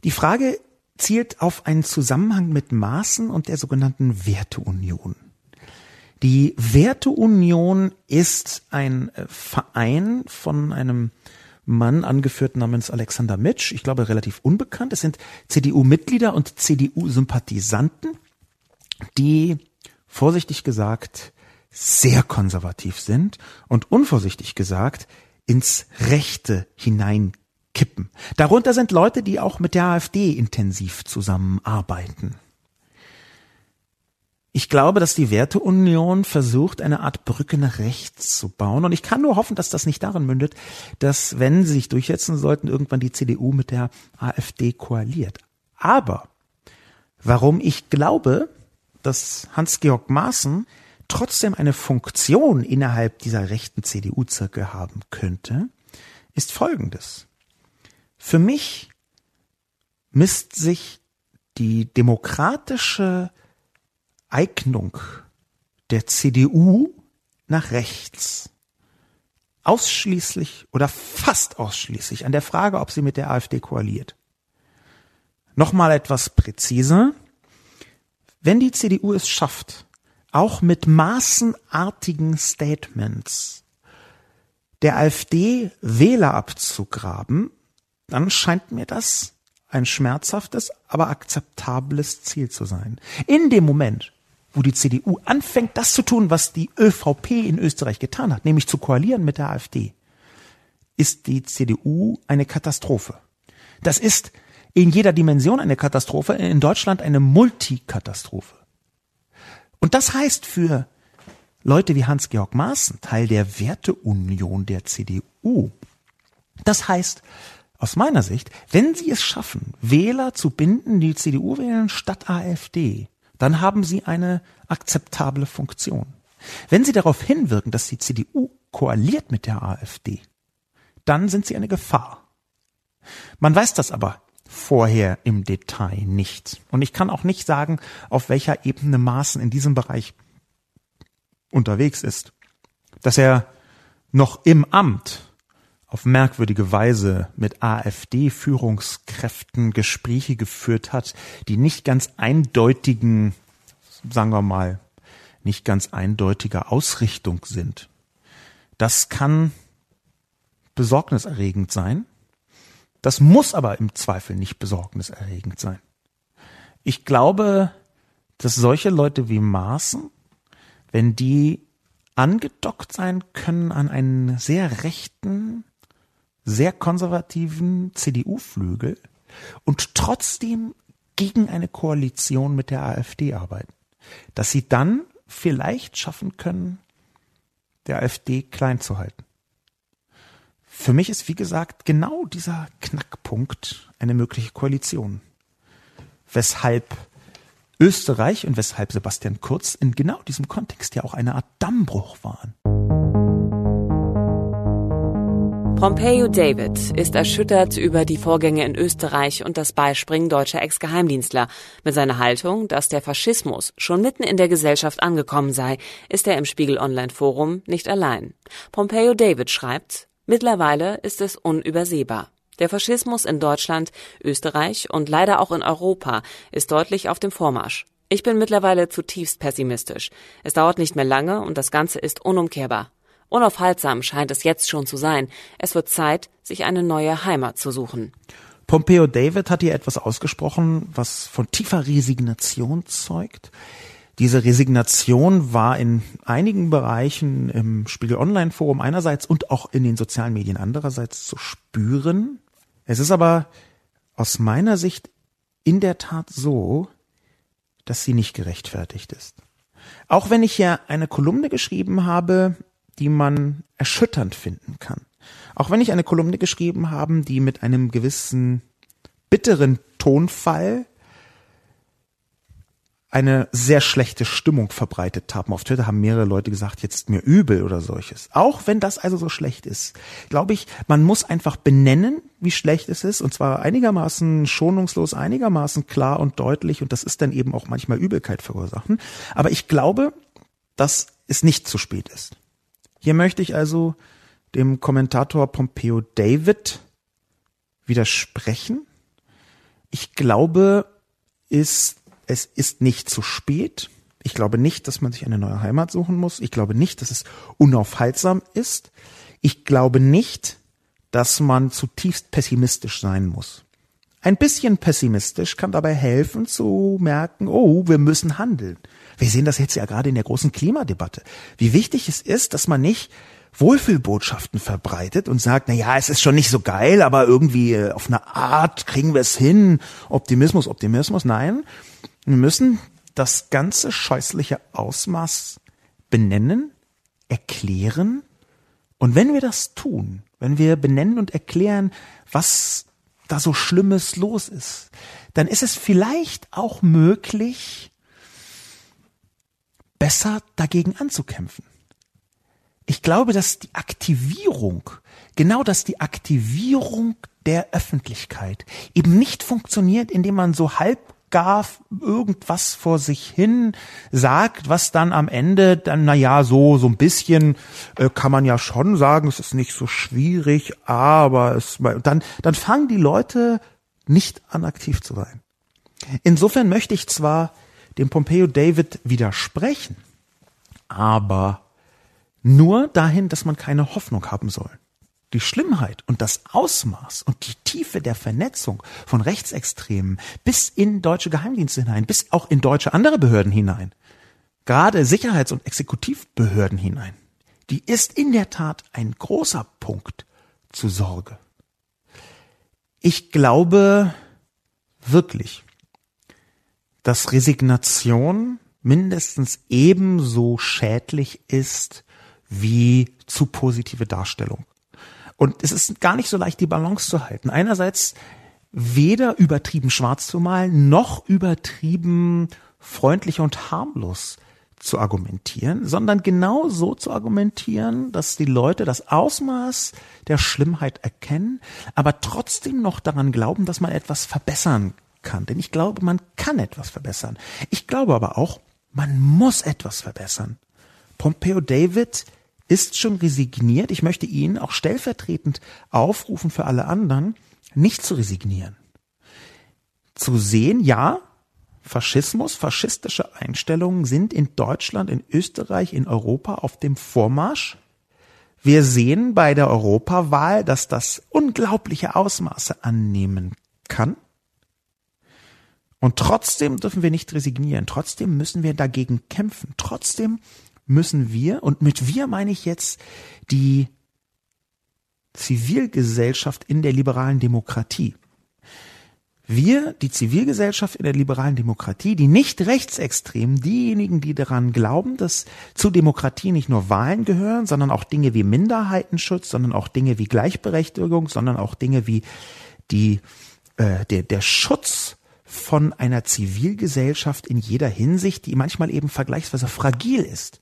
B: Die Frage zielt auf einen Zusammenhang mit Maßen und der sogenannten Werteunion. Die Werteunion ist ein äh, Verein von einem Mann angeführt namens Alexander Mitsch, ich glaube relativ unbekannt. Es sind CDU-Mitglieder und CDU-Sympathisanten, die vorsichtig gesagt sehr konservativ sind und unvorsichtig gesagt ins Rechte hineinkippen. Darunter sind Leute, die auch mit der AfD intensiv zusammenarbeiten. Ich glaube, dass die Werteunion versucht, eine Art Brücke nach rechts zu bauen. Und ich kann nur hoffen, dass das nicht darin mündet, dass, wenn sie sich durchsetzen sollten, irgendwann die CDU mit der AfD koaliert. Aber warum ich glaube, dass Hans-Georg Maaßen trotzdem eine Funktion innerhalb dieser rechten CDU-Zirkel haben könnte, ist folgendes. Für mich misst sich die demokratische Eignung der CDU nach rechts ausschließlich oder fast ausschließlich an der Frage, ob sie mit der AfD koaliert. Nochmal etwas präziser. Wenn die CDU es schafft, auch mit maßenartigen Statements der AfD Wähler abzugraben, dann scheint mir das ein schmerzhaftes, aber akzeptables Ziel zu sein. In dem Moment, wo die CDU anfängt, das zu tun, was die ÖVP in Österreich getan hat, nämlich zu koalieren mit der AfD, ist die CDU eine Katastrophe. Das ist in jeder Dimension eine Katastrophe, in Deutschland eine Multikatastrophe. Und das heißt für Leute wie Hans-Georg Maaßen, Teil der Werteunion der CDU, das heißt, aus meiner Sicht, wenn sie es schaffen, Wähler zu binden, die CDU wählen statt AfD, dann haben sie eine akzeptable Funktion. Wenn sie darauf hinwirken, dass die CDU koaliert mit der AfD, dann sind sie eine Gefahr. Man weiß das aber vorher im Detail nicht. Und ich kann auch nicht sagen, auf welcher Ebene Maaßen in diesem Bereich unterwegs ist. Dass er noch im Amt auf merkwürdige Weise mit AfD-Führungskräften Gespräche geführt hat, die nicht ganz eindeutigen, sagen wir mal, nicht ganz eindeutiger Ausrichtung sind. Das kann besorgniserregend sein. Das muss aber im Zweifel nicht besorgniserregend sein. Ich glaube, dass solche Leute wie Maaßen, wenn die angedockt sein können an einen sehr rechten, sehr konservativen CDU-Flügel und trotzdem gegen eine Koalition mit der AfD arbeiten. Dass sie dann vielleicht schaffen können, der AfD klein zu halten. Für mich ist, wie gesagt, genau dieser Knackpunkt eine mögliche Koalition. Weshalb Österreich und weshalb Sebastian Kurz in genau diesem Kontext ja auch eine Art Dammbruch waren.
A: Pompeo David ist erschüttert über die Vorgänge in Österreich und das Beispringen deutscher Ex-Geheimdienstler. Mit seiner Haltung, dass der Faschismus schon mitten in der Gesellschaft angekommen sei, ist er im Spiegel Online Forum nicht allein. Pompeo David schreibt, Mittlerweile ist es unübersehbar. Der Faschismus in Deutschland, Österreich und leider auch in Europa ist deutlich auf dem Vormarsch. Ich bin mittlerweile zutiefst pessimistisch. Es dauert nicht mehr lange und das Ganze ist unumkehrbar. Unaufhaltsam scheint es jetzt schon zu sein. Es wird Zeit, sich eine neue Heimat zu suchen.
B: Pompeo David hat hier etwas ausgesprochen, was von tiefer Resignation zeugt. Diese Resignation war in einigen Bereichen im Spiegel Online Forum einerseits und auch in den sozialen Medien andererseits zu spüren. Es ist aber aus meiner Sicht in der Tat so, dass sie nicht gerechtfertigt ist. Auch wenn ich hier eine Kolumne geschrieben habe, die man erschütternd finden kann. Auch wenn ich eine Kolumne geschrieben habe, die mit einem gewissen bitteren Tonfall eine sehr schlechte Stimmung verbreitet haben. Auf Twitter haben mehrere Leute gesagt, jetzt mir übel oder solches. Auch wenn das also so schlecht ist, glaube ich, man muss einfach benennen, wie schlecht es ist, und zwar einigermaßen schonungslos, einigermaßen klar und deutlich, und das ist dann eben auch manchmal Übelkeit verursachen. Aber ich glaube, dass es nicht zu spät ist. Hier möchte ich also dem Kommentator Pompeo David widersprechen. Ich glaube, ist es ist nicht zu spät. Ich glaube nicht, dass man sich eine neue Heimat suchen muss. Ich glaube nicht, dass es unaufhaltsam ist. Ich glaube nicht, dass man zutiefst pessimistisch sein muss. Ein bisschen pessimistisch kann dabei helfen zu merken, oh, wir müssen handeln. Wir sehen das jetzt ja gerade in der großen Klimadebatte. Wie wichtig es ist, dass man nicht Wohlfühlbotschaften verbreitet und sagt, na ja, es ist schon nicht so geil, aber irgendwie äh, auf eine Art kriegen wir es hin. Optimismus, Optimismus. Nein, wir müssen das ganze scheußliche Ausmaß benennen, erklären. Und wenn wir das tun, wenn wir benennen und erklären, was da so Schlimmes los ist, dann ist es vielleicht auch möglich, besser dagegen anzukämpfen. Ich glaube, dass die Aktivierung, genau dass die Aktivierung der Öffentlichkeit eben nicht funktioniert, indem man so halb gar irgendwas vor sich hin sagt, was dann am Ende dann, na ja, so, so ein bisschen äh, kann man ja schon sagen, es ist nicht so schwierig, aber es, dann, dann fangen die Leute nicht an aktiv zu sein. Insofern möchte ich zwar dem Pompeo David widersprechen, aber nur dahin, dass man keine Hoffnung haben soll die Schlimmheit und das Ausmaß und die Tiefe der Vernetzung von Rechtsextremen bis in deutsche Geheimdienste hinein, bis auch in deutsche andere Behörden hinein, gerade Sicherheits- und Exekutivbehörden hinein, die ist in der Tat ein großer Punkt zu Sorge. Ich glaube wirklich, dass Resignation mindestens ebenso schädlich ist wie zu positive Darstellung. Und es ist gar nicht so leicht, die Balance zu halten. Einerseits weder übertrieben schwarz zu malen, noch übertrieben freundlich und harmlos zu argumentieren, sondern genau so zu argumentieren, dass die Leute das Ausmaß der Schlimmheit erkennen, aber trotzdem noch daran glauben, dass man etwas verbessern kann. Denn ich glaube, man kann etwas verbessern. Ich glaube aber auch, man muss etwas verbessern. Pompeo David ist schon resigniert. Ich möchte ihn auch stellvertretend aufrufen für alle anderen, nicht zu resignieren. Zu sehen, ja, Faschismus, faschistische Einstellungen sind in Deutschland, in Österreich, in Europa auf dem Vormarsch. Wir sehen bei der Europawahl, dass das unglaubliche Ausmaße annehmen kann. Und trotzdem dürfen wir nicht resignieren. Trotzdem müssen wir dagegen kämpfen. Trotzdem müssen wir, und mit wir meine ich jetzt die Zivilgesellschaft in der liberalen Demokratie. Wir, die Zivilgesellschaft in der liberalen Demokratie, die nicht rechtsextremen, diejenigen, die daran glauben, dass zu Demokratie nicht nur Wahlen gehören, sondern auch Dinge wie Minderheitenschutz, sondern auch Dinge wie Gleichberechtigung, sondern auch Dinge wie die, äh, der, der Schutz von einer Zivilgesellschaft in jeder Hinsicht, die manchmal eben vergleichsweise fragil ist.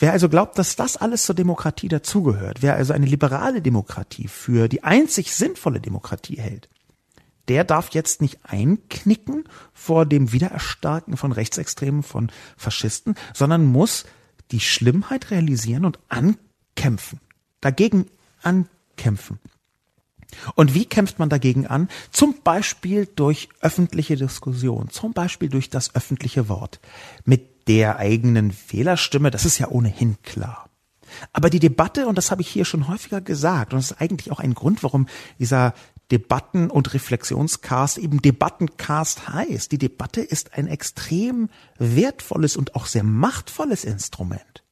B: Wer also glaubt, dass das alles zur Demokratie dazugehört, wer also eine liberale Demokratie für die einzig sinnvolle Demokratie hält, der darf jetzt nicht einknicken vor dem Wiedererstarken von Rechtsextremen, von Faschisten, sondern muss die Schlimmheit realisieren und ankämpfen. dagegen ankämpfen. Und wie kämpft man dagegen an? Zum Beispiel durch öffentliche Diskussion, zum Beispiel durch das öffentliche Wort. Mit der eigenen Fehlerstimme, das ist ja ohnehin klar. Aber die Debatte, und das habe ich hier schon häufiger gesagt, und das ist eigentlich auch ein Grund, warum dieser Debatten- und Reflexionscast eben Debattencast heißt. Die Debatte ist ein extrem wertvolles und auch sehr machtvolles Instrument.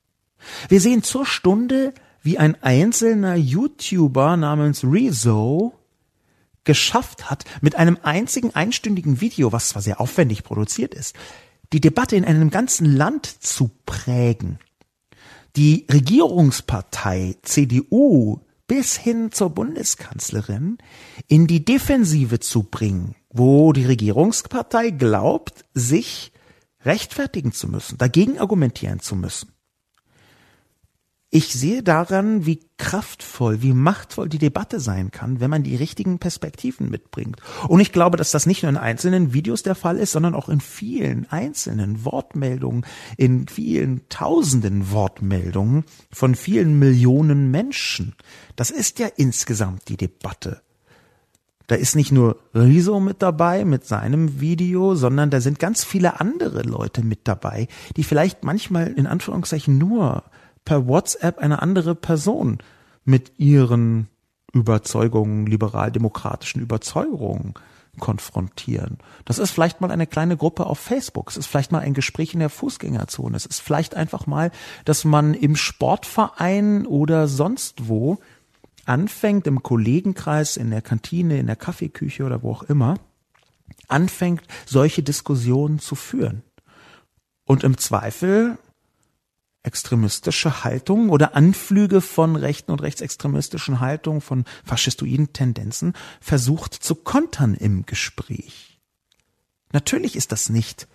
B: Wir sehen zur Stunde, wie ein einzelner YouTuber namens Rezo geschafft hat, mit einem einzigen einstündigen Video, was zwar sehr aufwendig produziert ist, die Debatte in einem ganzen Land zu prägen. Die Regierungspartei CDU bis hin zur Bundeskanzlerin in die Defensive zu bringen, wo die Regierungspartei glaubt, sich rechtfertigen zu müssen, dagegen argumentieren zu müssen. Ich sehe daran, wie kraftvoll, wie machtvoll die Debatte sein kann, wenn man die richtigen Perspektiven mitbringt. Und ich glaube, dass das nicht nur in einzelnen Videos der Fall ist, sondern auch in vielen einzelnen Wortmeldungen, in vielen tausenden Wortmeldungen von vielen Millionen Menschen. Das ist ja insgesamt die Debatte. Da ist nicht nur Riso mit dabei mit seinem Video, sondern da sind ganz viele andere Leute mit dabei, die vielleicht manchmal in Anführungszeichen nur per WhatsApp eine andere Person mit ihren Überzeugungen, liberal-demokratischen Überzeugungen konfrontieren. Das ist vielleicht mal eine kleine Gruppe auf Facebook. Es ist vielleicht mal ein Gespräch in der Fußgängerzone. Es ist vielleicht einfach mal, dass man im Sportverein oder sonst wo anfängt, im Kollegenkreis, in der Kantine, in der Kaffeeküche oder wo auch immer, anfängt, solche Diskussionen zu führen. Und im Zweifel extremistische Haltungen oder Anflüge von rechten und rechtsextremistischen Haltungen, von faschistoiden Tendenzen versucht zu kontern im Gespräch. Natürlich ist das nicht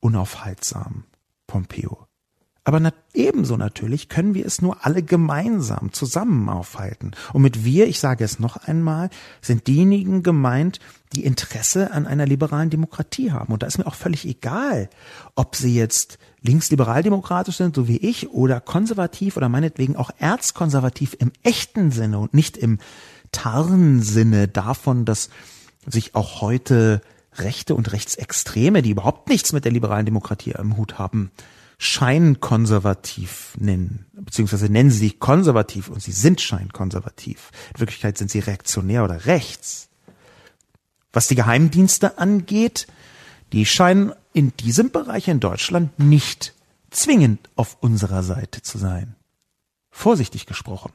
B: unaufhaltsam, Pompeo. Aber na ebenso natürlich können wir es nur alle gemeinsam zusammen aufhalten. Und mit wir, ich sage es noch einmal, sind diejenigen gemeint, die Interesse an einer liberalen Demokratie haben. Und da ist mir auch völlig egal, ob sie jetzt linksliberaldemokratisch sind, so wie ich, oder konservativ oder meinetwegen auch erzkonservativ im echten Sinne und nicht im Tarnsinne davon, dass sich auch heute Rechte und Rechtsextreme, die überhaupt nichts mit der liberalen Demokratie im Hut haben, scheinkonservativ nennen, beziehungsweise nennen sie sich konservativ und sie sind scheinkonservativ. In Wirklichkeit sind sie reaktionär oder rechts. Was die Geheimdienste angeht, die scheinen in diesem Bereich in Deutschland nicht zwingend auf unserer Seite zu sein. Vorsichtig gesprochen.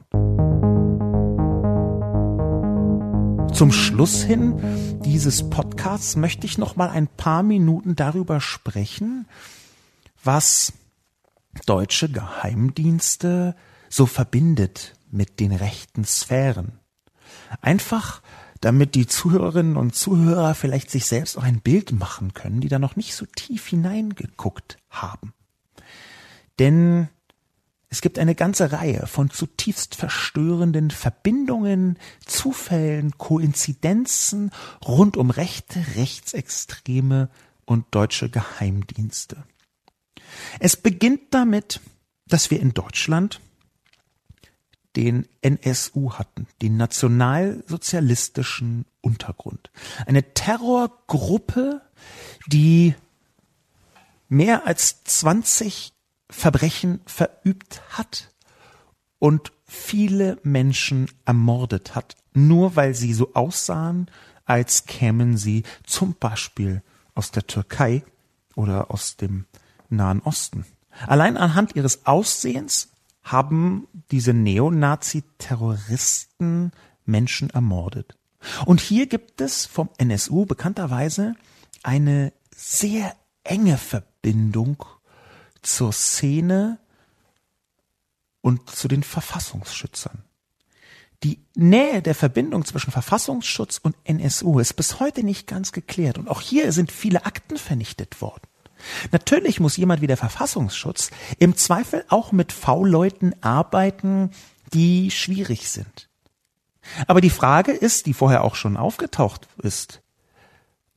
B: Zum Schluss hin dieses Podcasts möchte ich noch mal ein paar Minuten darüber sprechen, was deutsche Geheimdienste so verbindet mit den rechten Sphären. Einfach damit die Zuhörerinnen und Zuhörer vielleicht sich selbst auch ein Bild machen können, die da noch nicht so tief hineingeguckt haben. Denn es gibt eine ganze Reihe von zutiefst verstörenden Verbindungen, Zufällen, Koinzidenzen rund um rechte, rechtsextreme und deutsche Geheimdienste. Es beginnt damit, dass wir in Deutschland den NSU hatten, den nationalsozialistischen Untergrund. Eine Terrorgruppe, die mehr als 20 Verbrechen verübt hat und viele Menschen ermordet hat, nur weil sie so aussahen, als kämen sie zum Beispiel aus der Türkei oder aus dem Nahen Osten. Allein anhand ihres Aussehens haben diese Neonazi-Terroristen Menschen ermordet. Und hier gibt es vom NSU bekannterweise eine sehr enge Verbindung zur Szene und zu den Verfassungsschützern. Die Nähe der Verbindung zwischen Verfassungsschutz und NSU ist bis heute nicht ganz geklärt. Und auch hier sind viele Akten vernichtet worden. Natürlich muss jemand wie der Verfassungsschutz im Zweifel auch mit V-Leuten arbeiten, die schwierig sind. Aber die Frage ist, die vorher auch schon aufgetaucht ist,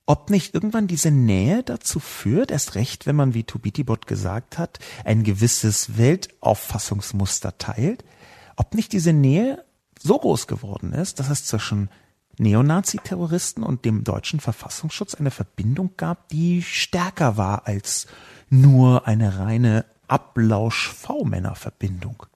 B: ob nicht irgendwann diese Nähe dazu führt, erst recht, wenn man, wie Tobitibot gesagt hat, ein gewisses Weltauffassungsmuster teilt, ob nicht diese Nähe so groß geworden ist, dass es zwischen Neonazi-Terroristen und dem deutschen Verfassungsschutz eine Verbindung gab, die stärker war als nur eine reine Ablausch-V-Männer-Verbindung.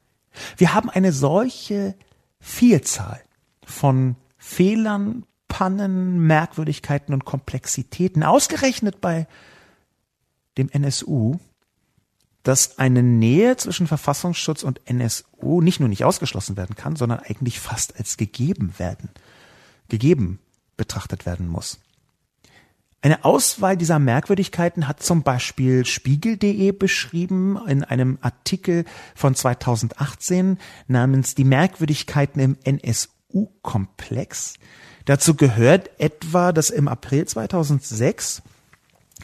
B: Wir haben eine solche Vielzahl von Fehlern, Pannen, Merkwürdigkeiten und Komplexitäten, ausgerechnet bei dem NSU, dass eine Nähe zwischen Verfassungsschutz und NSU nicht nur nicht ausgeschlossen werden kann, sondern eigentlich fast als gegeben werden, gegeben betrachtet werden muss. Eine Auswahl dieser Merkwürdigkeiten hat zum Beispiel Spiegel.de beschrieben in einem Artikel von 2018 namens Die Merkwürdigkeiten im NSU-Komplex. Dazu gehört etwa, dass im April 2006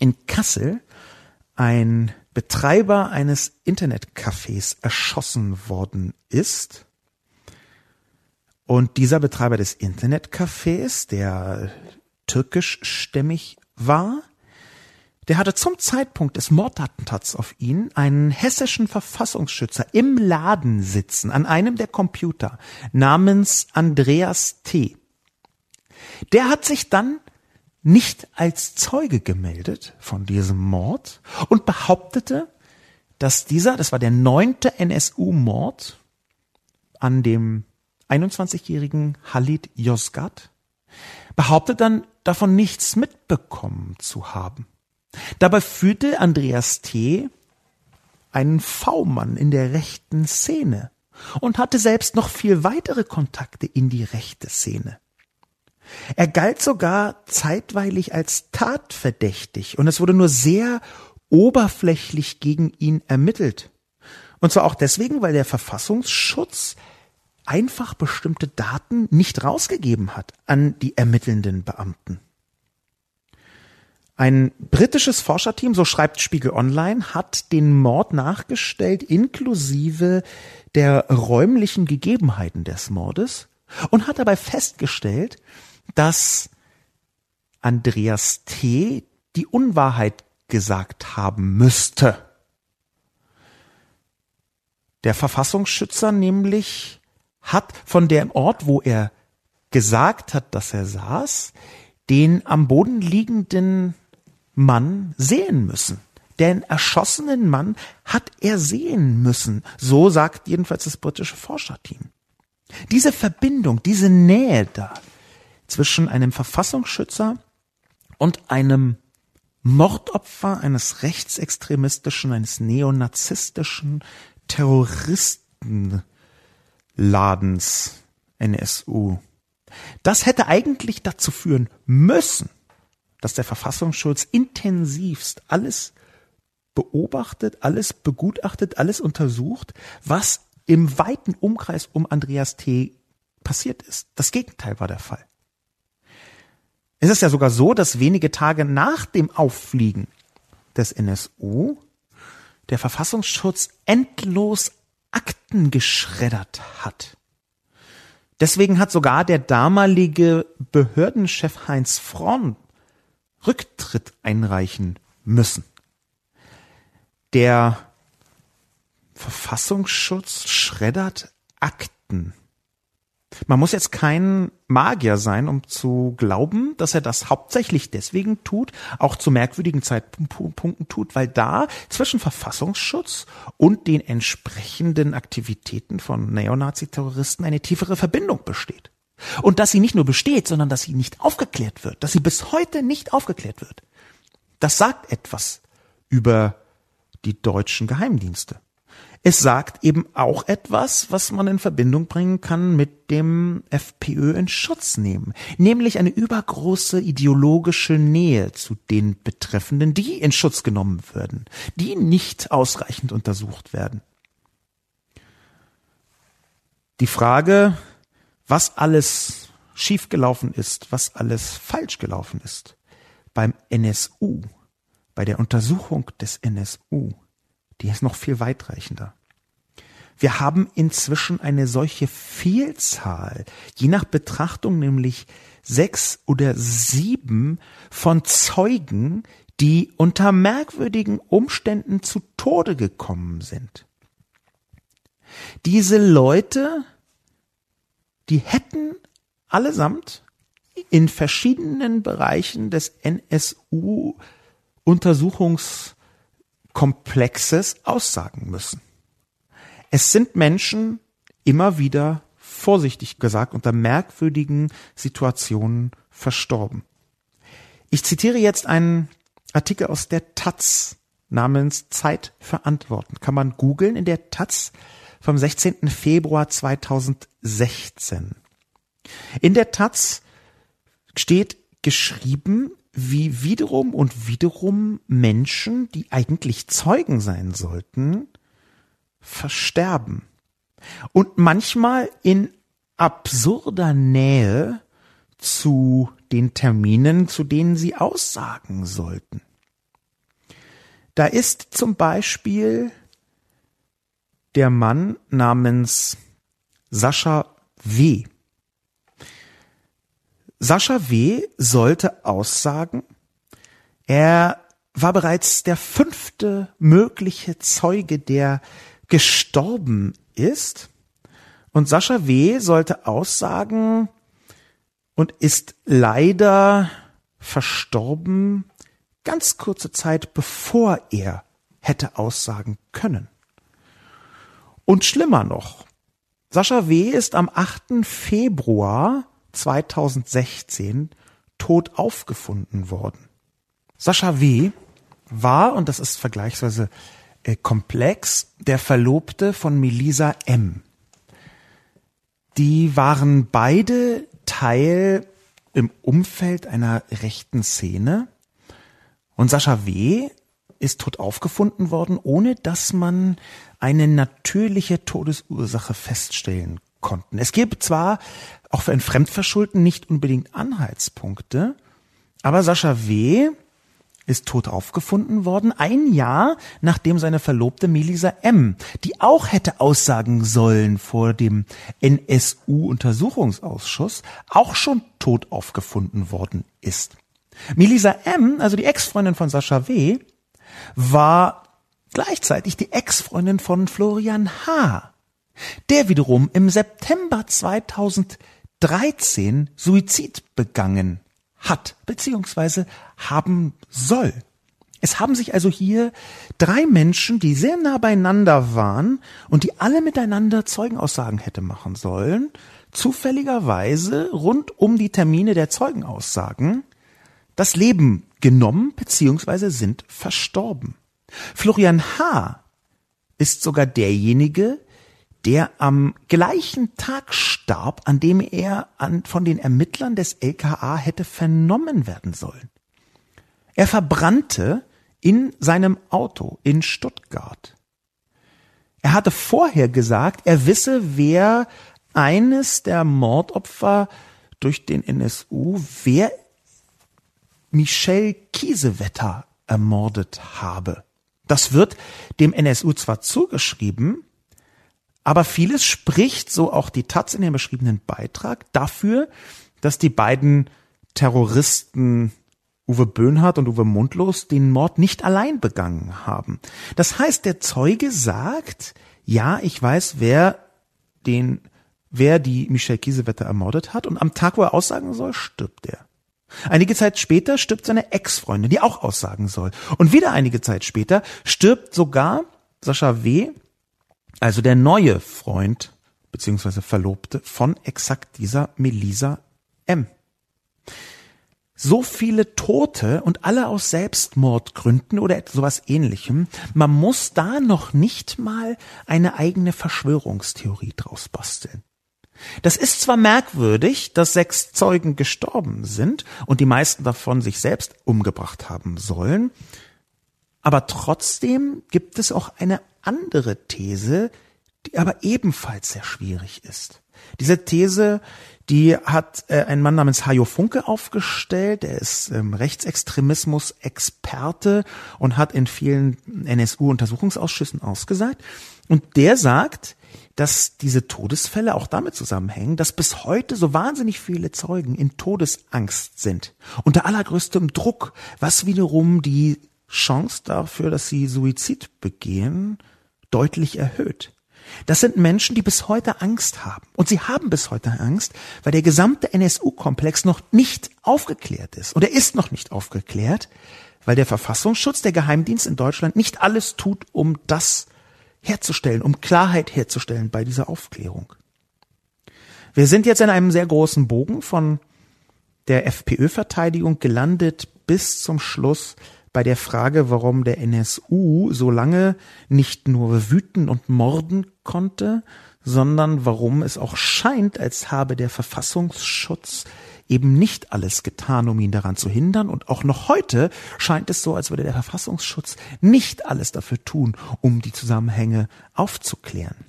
B: in Kassel ein Betreiber eines Internetcafés erschossen worden ist. Und dieser Betreiber des Internetcafés, der türkischstämmig war, der hatte zum Zeitpunkt des Mordattentats auf ihn einen hessischen Verfassungsschützer im Laden sitzen, an einem der Computer, namens Andreas T. Der hat sich dann nicht als Zeuge gemeldet von diesem Mord und behauptete, dass dieser, das war der neunte NSU-Mord an dem 21-jährigen Halid Yozgat, behauptet dann davon nichts mitbekommen zu haben. Dabei führte Andreas T. einen V-Mann in der rechten Szene und hatte selbst noch viel weitere Kontakte in die rechte Szene. Er galt sogar zeitweilig als tatverdächtig und es wurde nur sehr oberflächlich gegen ihn ermittelt. Und zwar auch deswegen, weil der Verfassungsschutz einfach bestimmte Daten nicht rausgegeben hat an die ermittelnden Beamten. Ein britisches Forscherteam, so schreibt Spiegel Online, hat den Mord nachgestellt inklusive der räumlichen Gegebenheiten des Mordes und hat dabei festgestellt, dass Andreas T. die Unwahrheit gesagt haben müsste. Der Verfassungsschützer nämlich hat von dem Ort, wo er gesagt hat, dass er saß, den am Boden liegenden Mann sehen müssen. Den erschossenen Mann hat er sehen müssen. So sagt jedenfalls das britische Forscherteam. Diese Verbindung, diese Nähe da, zwischen einem Verfassungsschützer und einem Mordopfer eines rechtsextremistischen, eines neonazistischen Terroristenladens NSU. Das hätte eigentlich dazu führen müssen, dass der Verfassungsschutz intensivst alles beobachtet, alles begutachtet, alles untersucht, was im weiten Umkreis um Andreas T. passiert ist. Das Gegenteil war der Fall. Es ist ja sogar so, dass wenige Tage nach dem Auffliegen des NSU der Verfassungsschutz endlos Akten geschreddert hat. Deswegen hat sogar der damalige Behördenchef Heinz Fromm Rücktritt einreichen müssen. Der Verfassungsschutz schreddert Akten. Man muss jetzt kein Magier sein, um zu glauben, dass er das hauptsächlich deswegen tut, auch zu merkwürdigen Zeitpunkten tut, weil da zwischen Verfassungsschutz und den entsprechenden Aktivitäten von Neonazi-Terroristen eine tiefere Verbindung besteht. Und dass sie nicht nur besteht, sondern dass sie nicht aufgeklärt wird, dass sie bis heute nicht aufgeklärt wird. Das sagt etwas über die deutschen Geheimdienste. Es sagt eben auch etwas, was man in Verbindung bringen kann mit dem FPÖ in Schutz nehmen, nämlich eine übergroße ideologische Nähe zu den Betreffenden, die in Schutz genommen werden, die nicht ausreichend untersucht werden. Die Frage, was alles schiefgelaufen ist, was alles falsch gelaufen ist beim NSU, bei der Untersuchung des NSU, die ist noch viel weitreichender. Wir haben inzwischen eine solche Vielzahl, je nach Betrachtung nämlich sechs oder sieben von Zeugen, die unter merkwürdigen Umständen zu Tode gekommen sind. Diese Leute, die hätten allesamt in verschiedenen Bereichen des NSU Untersuchungskomplexes aussagen müssen. Es sind Menschen immer wieder vorsichtig gesagt unter merkwürdigen Situationen verstorben. Ich zitiere jetzt einen Artikel aus der Taz namens Zeit verantworten. Kann man googeln in der Taz vom 16. Februar 2016. In der Taz steht geschrieben, wie wiederum und wiederum Menschen, die eigentlich Zeugen sein sollten, versterben. Und manchmal in absurder Nähe zu den Terminen, zu denen sie aussagen sollten. Da ist zum Beispiel der Mann namens Sascha W. Sascha W. sollte aussagen, er war bereits der fünfte mögliche Zeuge, der gestorben ist. Und Sascha W. sollte aussagen und ist leider verstorben ganz kurze Zeit bevor er hätte aussagen können. Und schlimmer noch, Sascha W. ist am 8. Februar 2016 tot aufgefunden worden. Sascha W. war, und das ist vergleichsweise äh, komplex, der Verlobte von Melisa M. Die waren beide Teil im Umfeld einer rechten Szene. Und Sascha W. ist tot aufgefunden worden, ohne dass man eine natürliche Todesursache feststellen konnten. Es gibt zwar auch für ein Fremdverschulden nicht unbedingt Anhaltspunkte, aber Sascha W. ist tot aufgefunden worden, ein Jahr nachdem seine Verlobte Melisa M., die auch hätte aussagen sollen vor dem NSU-Untersuchungsausschuss, auch schon tot aufgefunden worden ist. Melisa M., also die Ex-Freundin von Sascha W., war gleichzeitig die Ex-Freundin von Florian H., der wiederum im September 2013 Suizid begangen hat, beziehungsweise haben soll. Es haben sich also hier drei Menschen, die sehr nah beieinander waren und die alle miteinander Zeugenaussagen hätte machen sollen, zufälligerweise rund um die Termine der Zeugenaussagen das Leben genommen beziehungsweise sind verstorben. Florian H. ist sogar derjenige, der am gleichen Tag starb, an dem er an, von den Ermittlern des LKA hätte vernommen werden sollen. Er verbrannte in seinem Auto in Stuttgart. Er hatte vorher gesagt, er wisse, wer eines der Mordopfer durch den NSU, wer Michel Kiesewetter ermordet habe. Das wird dem NSU zwar zugeschrieben, aber vieles spricht, so auch die Taz in dem beschriebenen Beitrag, dafür, dass die beiden Terroristen Uwe Böhnhardt und Uwe Mundlos den Mord nicht allein begangen haben. Das heißt, der Zeuge sagt, ja, ich weiß, wer den, wer die Michelle Kiesewetter ermordet hat und am Tag, wo er aussagen soll, stirbt er. Einige Zeit später stirbt seine Ex-Freundin, die auch aussagen soll. Und wieder einige Zeit später stirbt sogar Sascha W., also der neue Freund beziehungsweise Verlobte von exakt dieser Melisa M. So viele Tote und alle aus Selbstmordgründen oder sowas ähnlichem. Man muss da noch nicht mal eine eigene Verschwörungstheorie draus basteln. Das ist zwar merkwürdig, dass sechs Zeugen gestorben sind und die meisten davon sich selbst umgebracht haben sollen, aber trotzdem gibt es auch eine andere These, die aber ebenfalls sehr schwierig ist. Diese These, die hat äh, ein Mann namens Hajo Funke aufgestellt. Er ist ähm, Rechtsextremismus-Experte und hat in vielen NSU-Untersuchungsausschüssen ausgesagt. Und der sagt, dass diese Todesfälle auch damit zusammenhängen, dass bis heute so wahnsinnig viele Zeugen in Todesangst sind, unter allergrößtem Druck, was wiederum die Chance dafür, dass sie Suizid begehen, deutlich erhöht. Das sind Menschen, die bis heute Angst haben. Und sie haben bis heute Angst, weil der gesamte NSU-Komplex noch nicht aufgeklärt ist. Und er ist noch nicht aufgeklärt, weil der Verfassungsschutz, der Geheimdienst in Deutschland nicht alles tut, um das herzustellen, um Klarheit herzustellen bei dieser Aufklärung. Wir sind jetzt in einem sehr großen Bogen von der FPÖ-Verteidigung gelandet bis zum Schluss bei der Frage, warum der NSU so lange nicht nur wüten und morden konnte, sondern warum es auch scheint, als habe der Verfassungsschutz eben nicht alles getan, um ihn daran zu hindern. Und auch noch heute scheint es so, als würde der Verfassungsschutz nicht alles dafür tun, um die Zusammenhänge aufzuklären.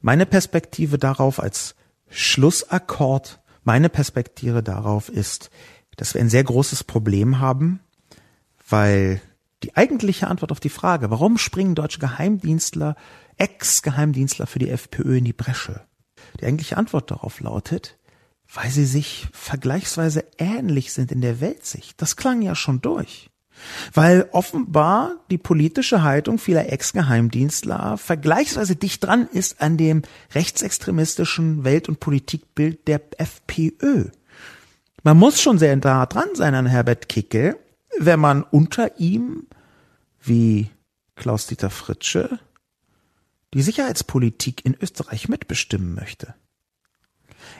B: Meine Perspektive darauf als Schlussakkord, meine Perspektive darauf ist, dass wir ein sehr großes Problem haben, weil die eigentliche Antwort auf die Frage, warum springen deutsche Geheimdienstler, Ex-Geheimdienstler für die FPÖ in die Bresche? Die eigentliche Antwort darauf lautet, weil sie sich vergleichsweise ähnlich sind in der Weltsicht. Das klang ja schon durch. Weil offenbar die politische Haltung vieler Ex-Geheimdienstler vergleichsweise dicht dran ist an dem rechtsextremistischen Welt- und Politikbild der FPÖ. Man muss schon sehr nah dran sein an Herbert Kickel, wenn man unter ihm, wie Klaus-Dieter Fritsche, die Sicherheitspolitik in Österreich mitbestimmen möchte.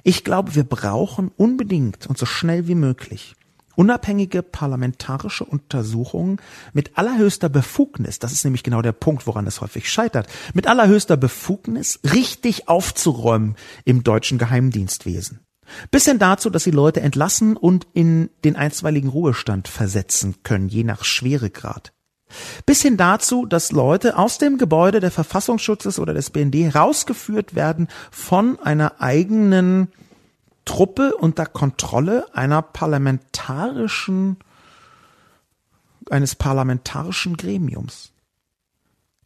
B: Ich glaube, wir brauchen unbedingt und so schnell wie möglich unabhängige parlamentarische Untersuchungen mit allerhöchster Befugnis, das ist nämlich genau der Punkt, woran es häufig scheitert, mit allerhöchster Befugnis richtig aufzuräumen im deutschen Geheimdienstwesen. Bis hin dazu, dass sie Leute entlassen und in den einstweiligen Ruhestand versetzen können, je nach Schweregrad. Bis hin dazu, dass Leute aus dem Gebäude der Verfassungsschutzes oder des BND rausgeführt werden von einer eigenen Truppe unter Kontrolle einer parlamentarischen, eines parlamentarischen Gremiums.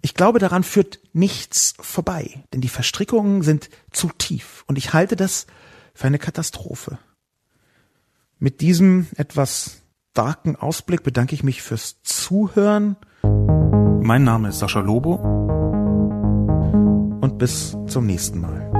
B: Ich glaube, daran führt nichts vorbei, denn die Verstrickungen sind zu tief und ich halte das für eine Katastrophe. Mit diesem etwas starken Ausblick bedanke ich mich fürs Zuhören. Mein Name ist Sascha Lobo und bis zum nächsten Mal.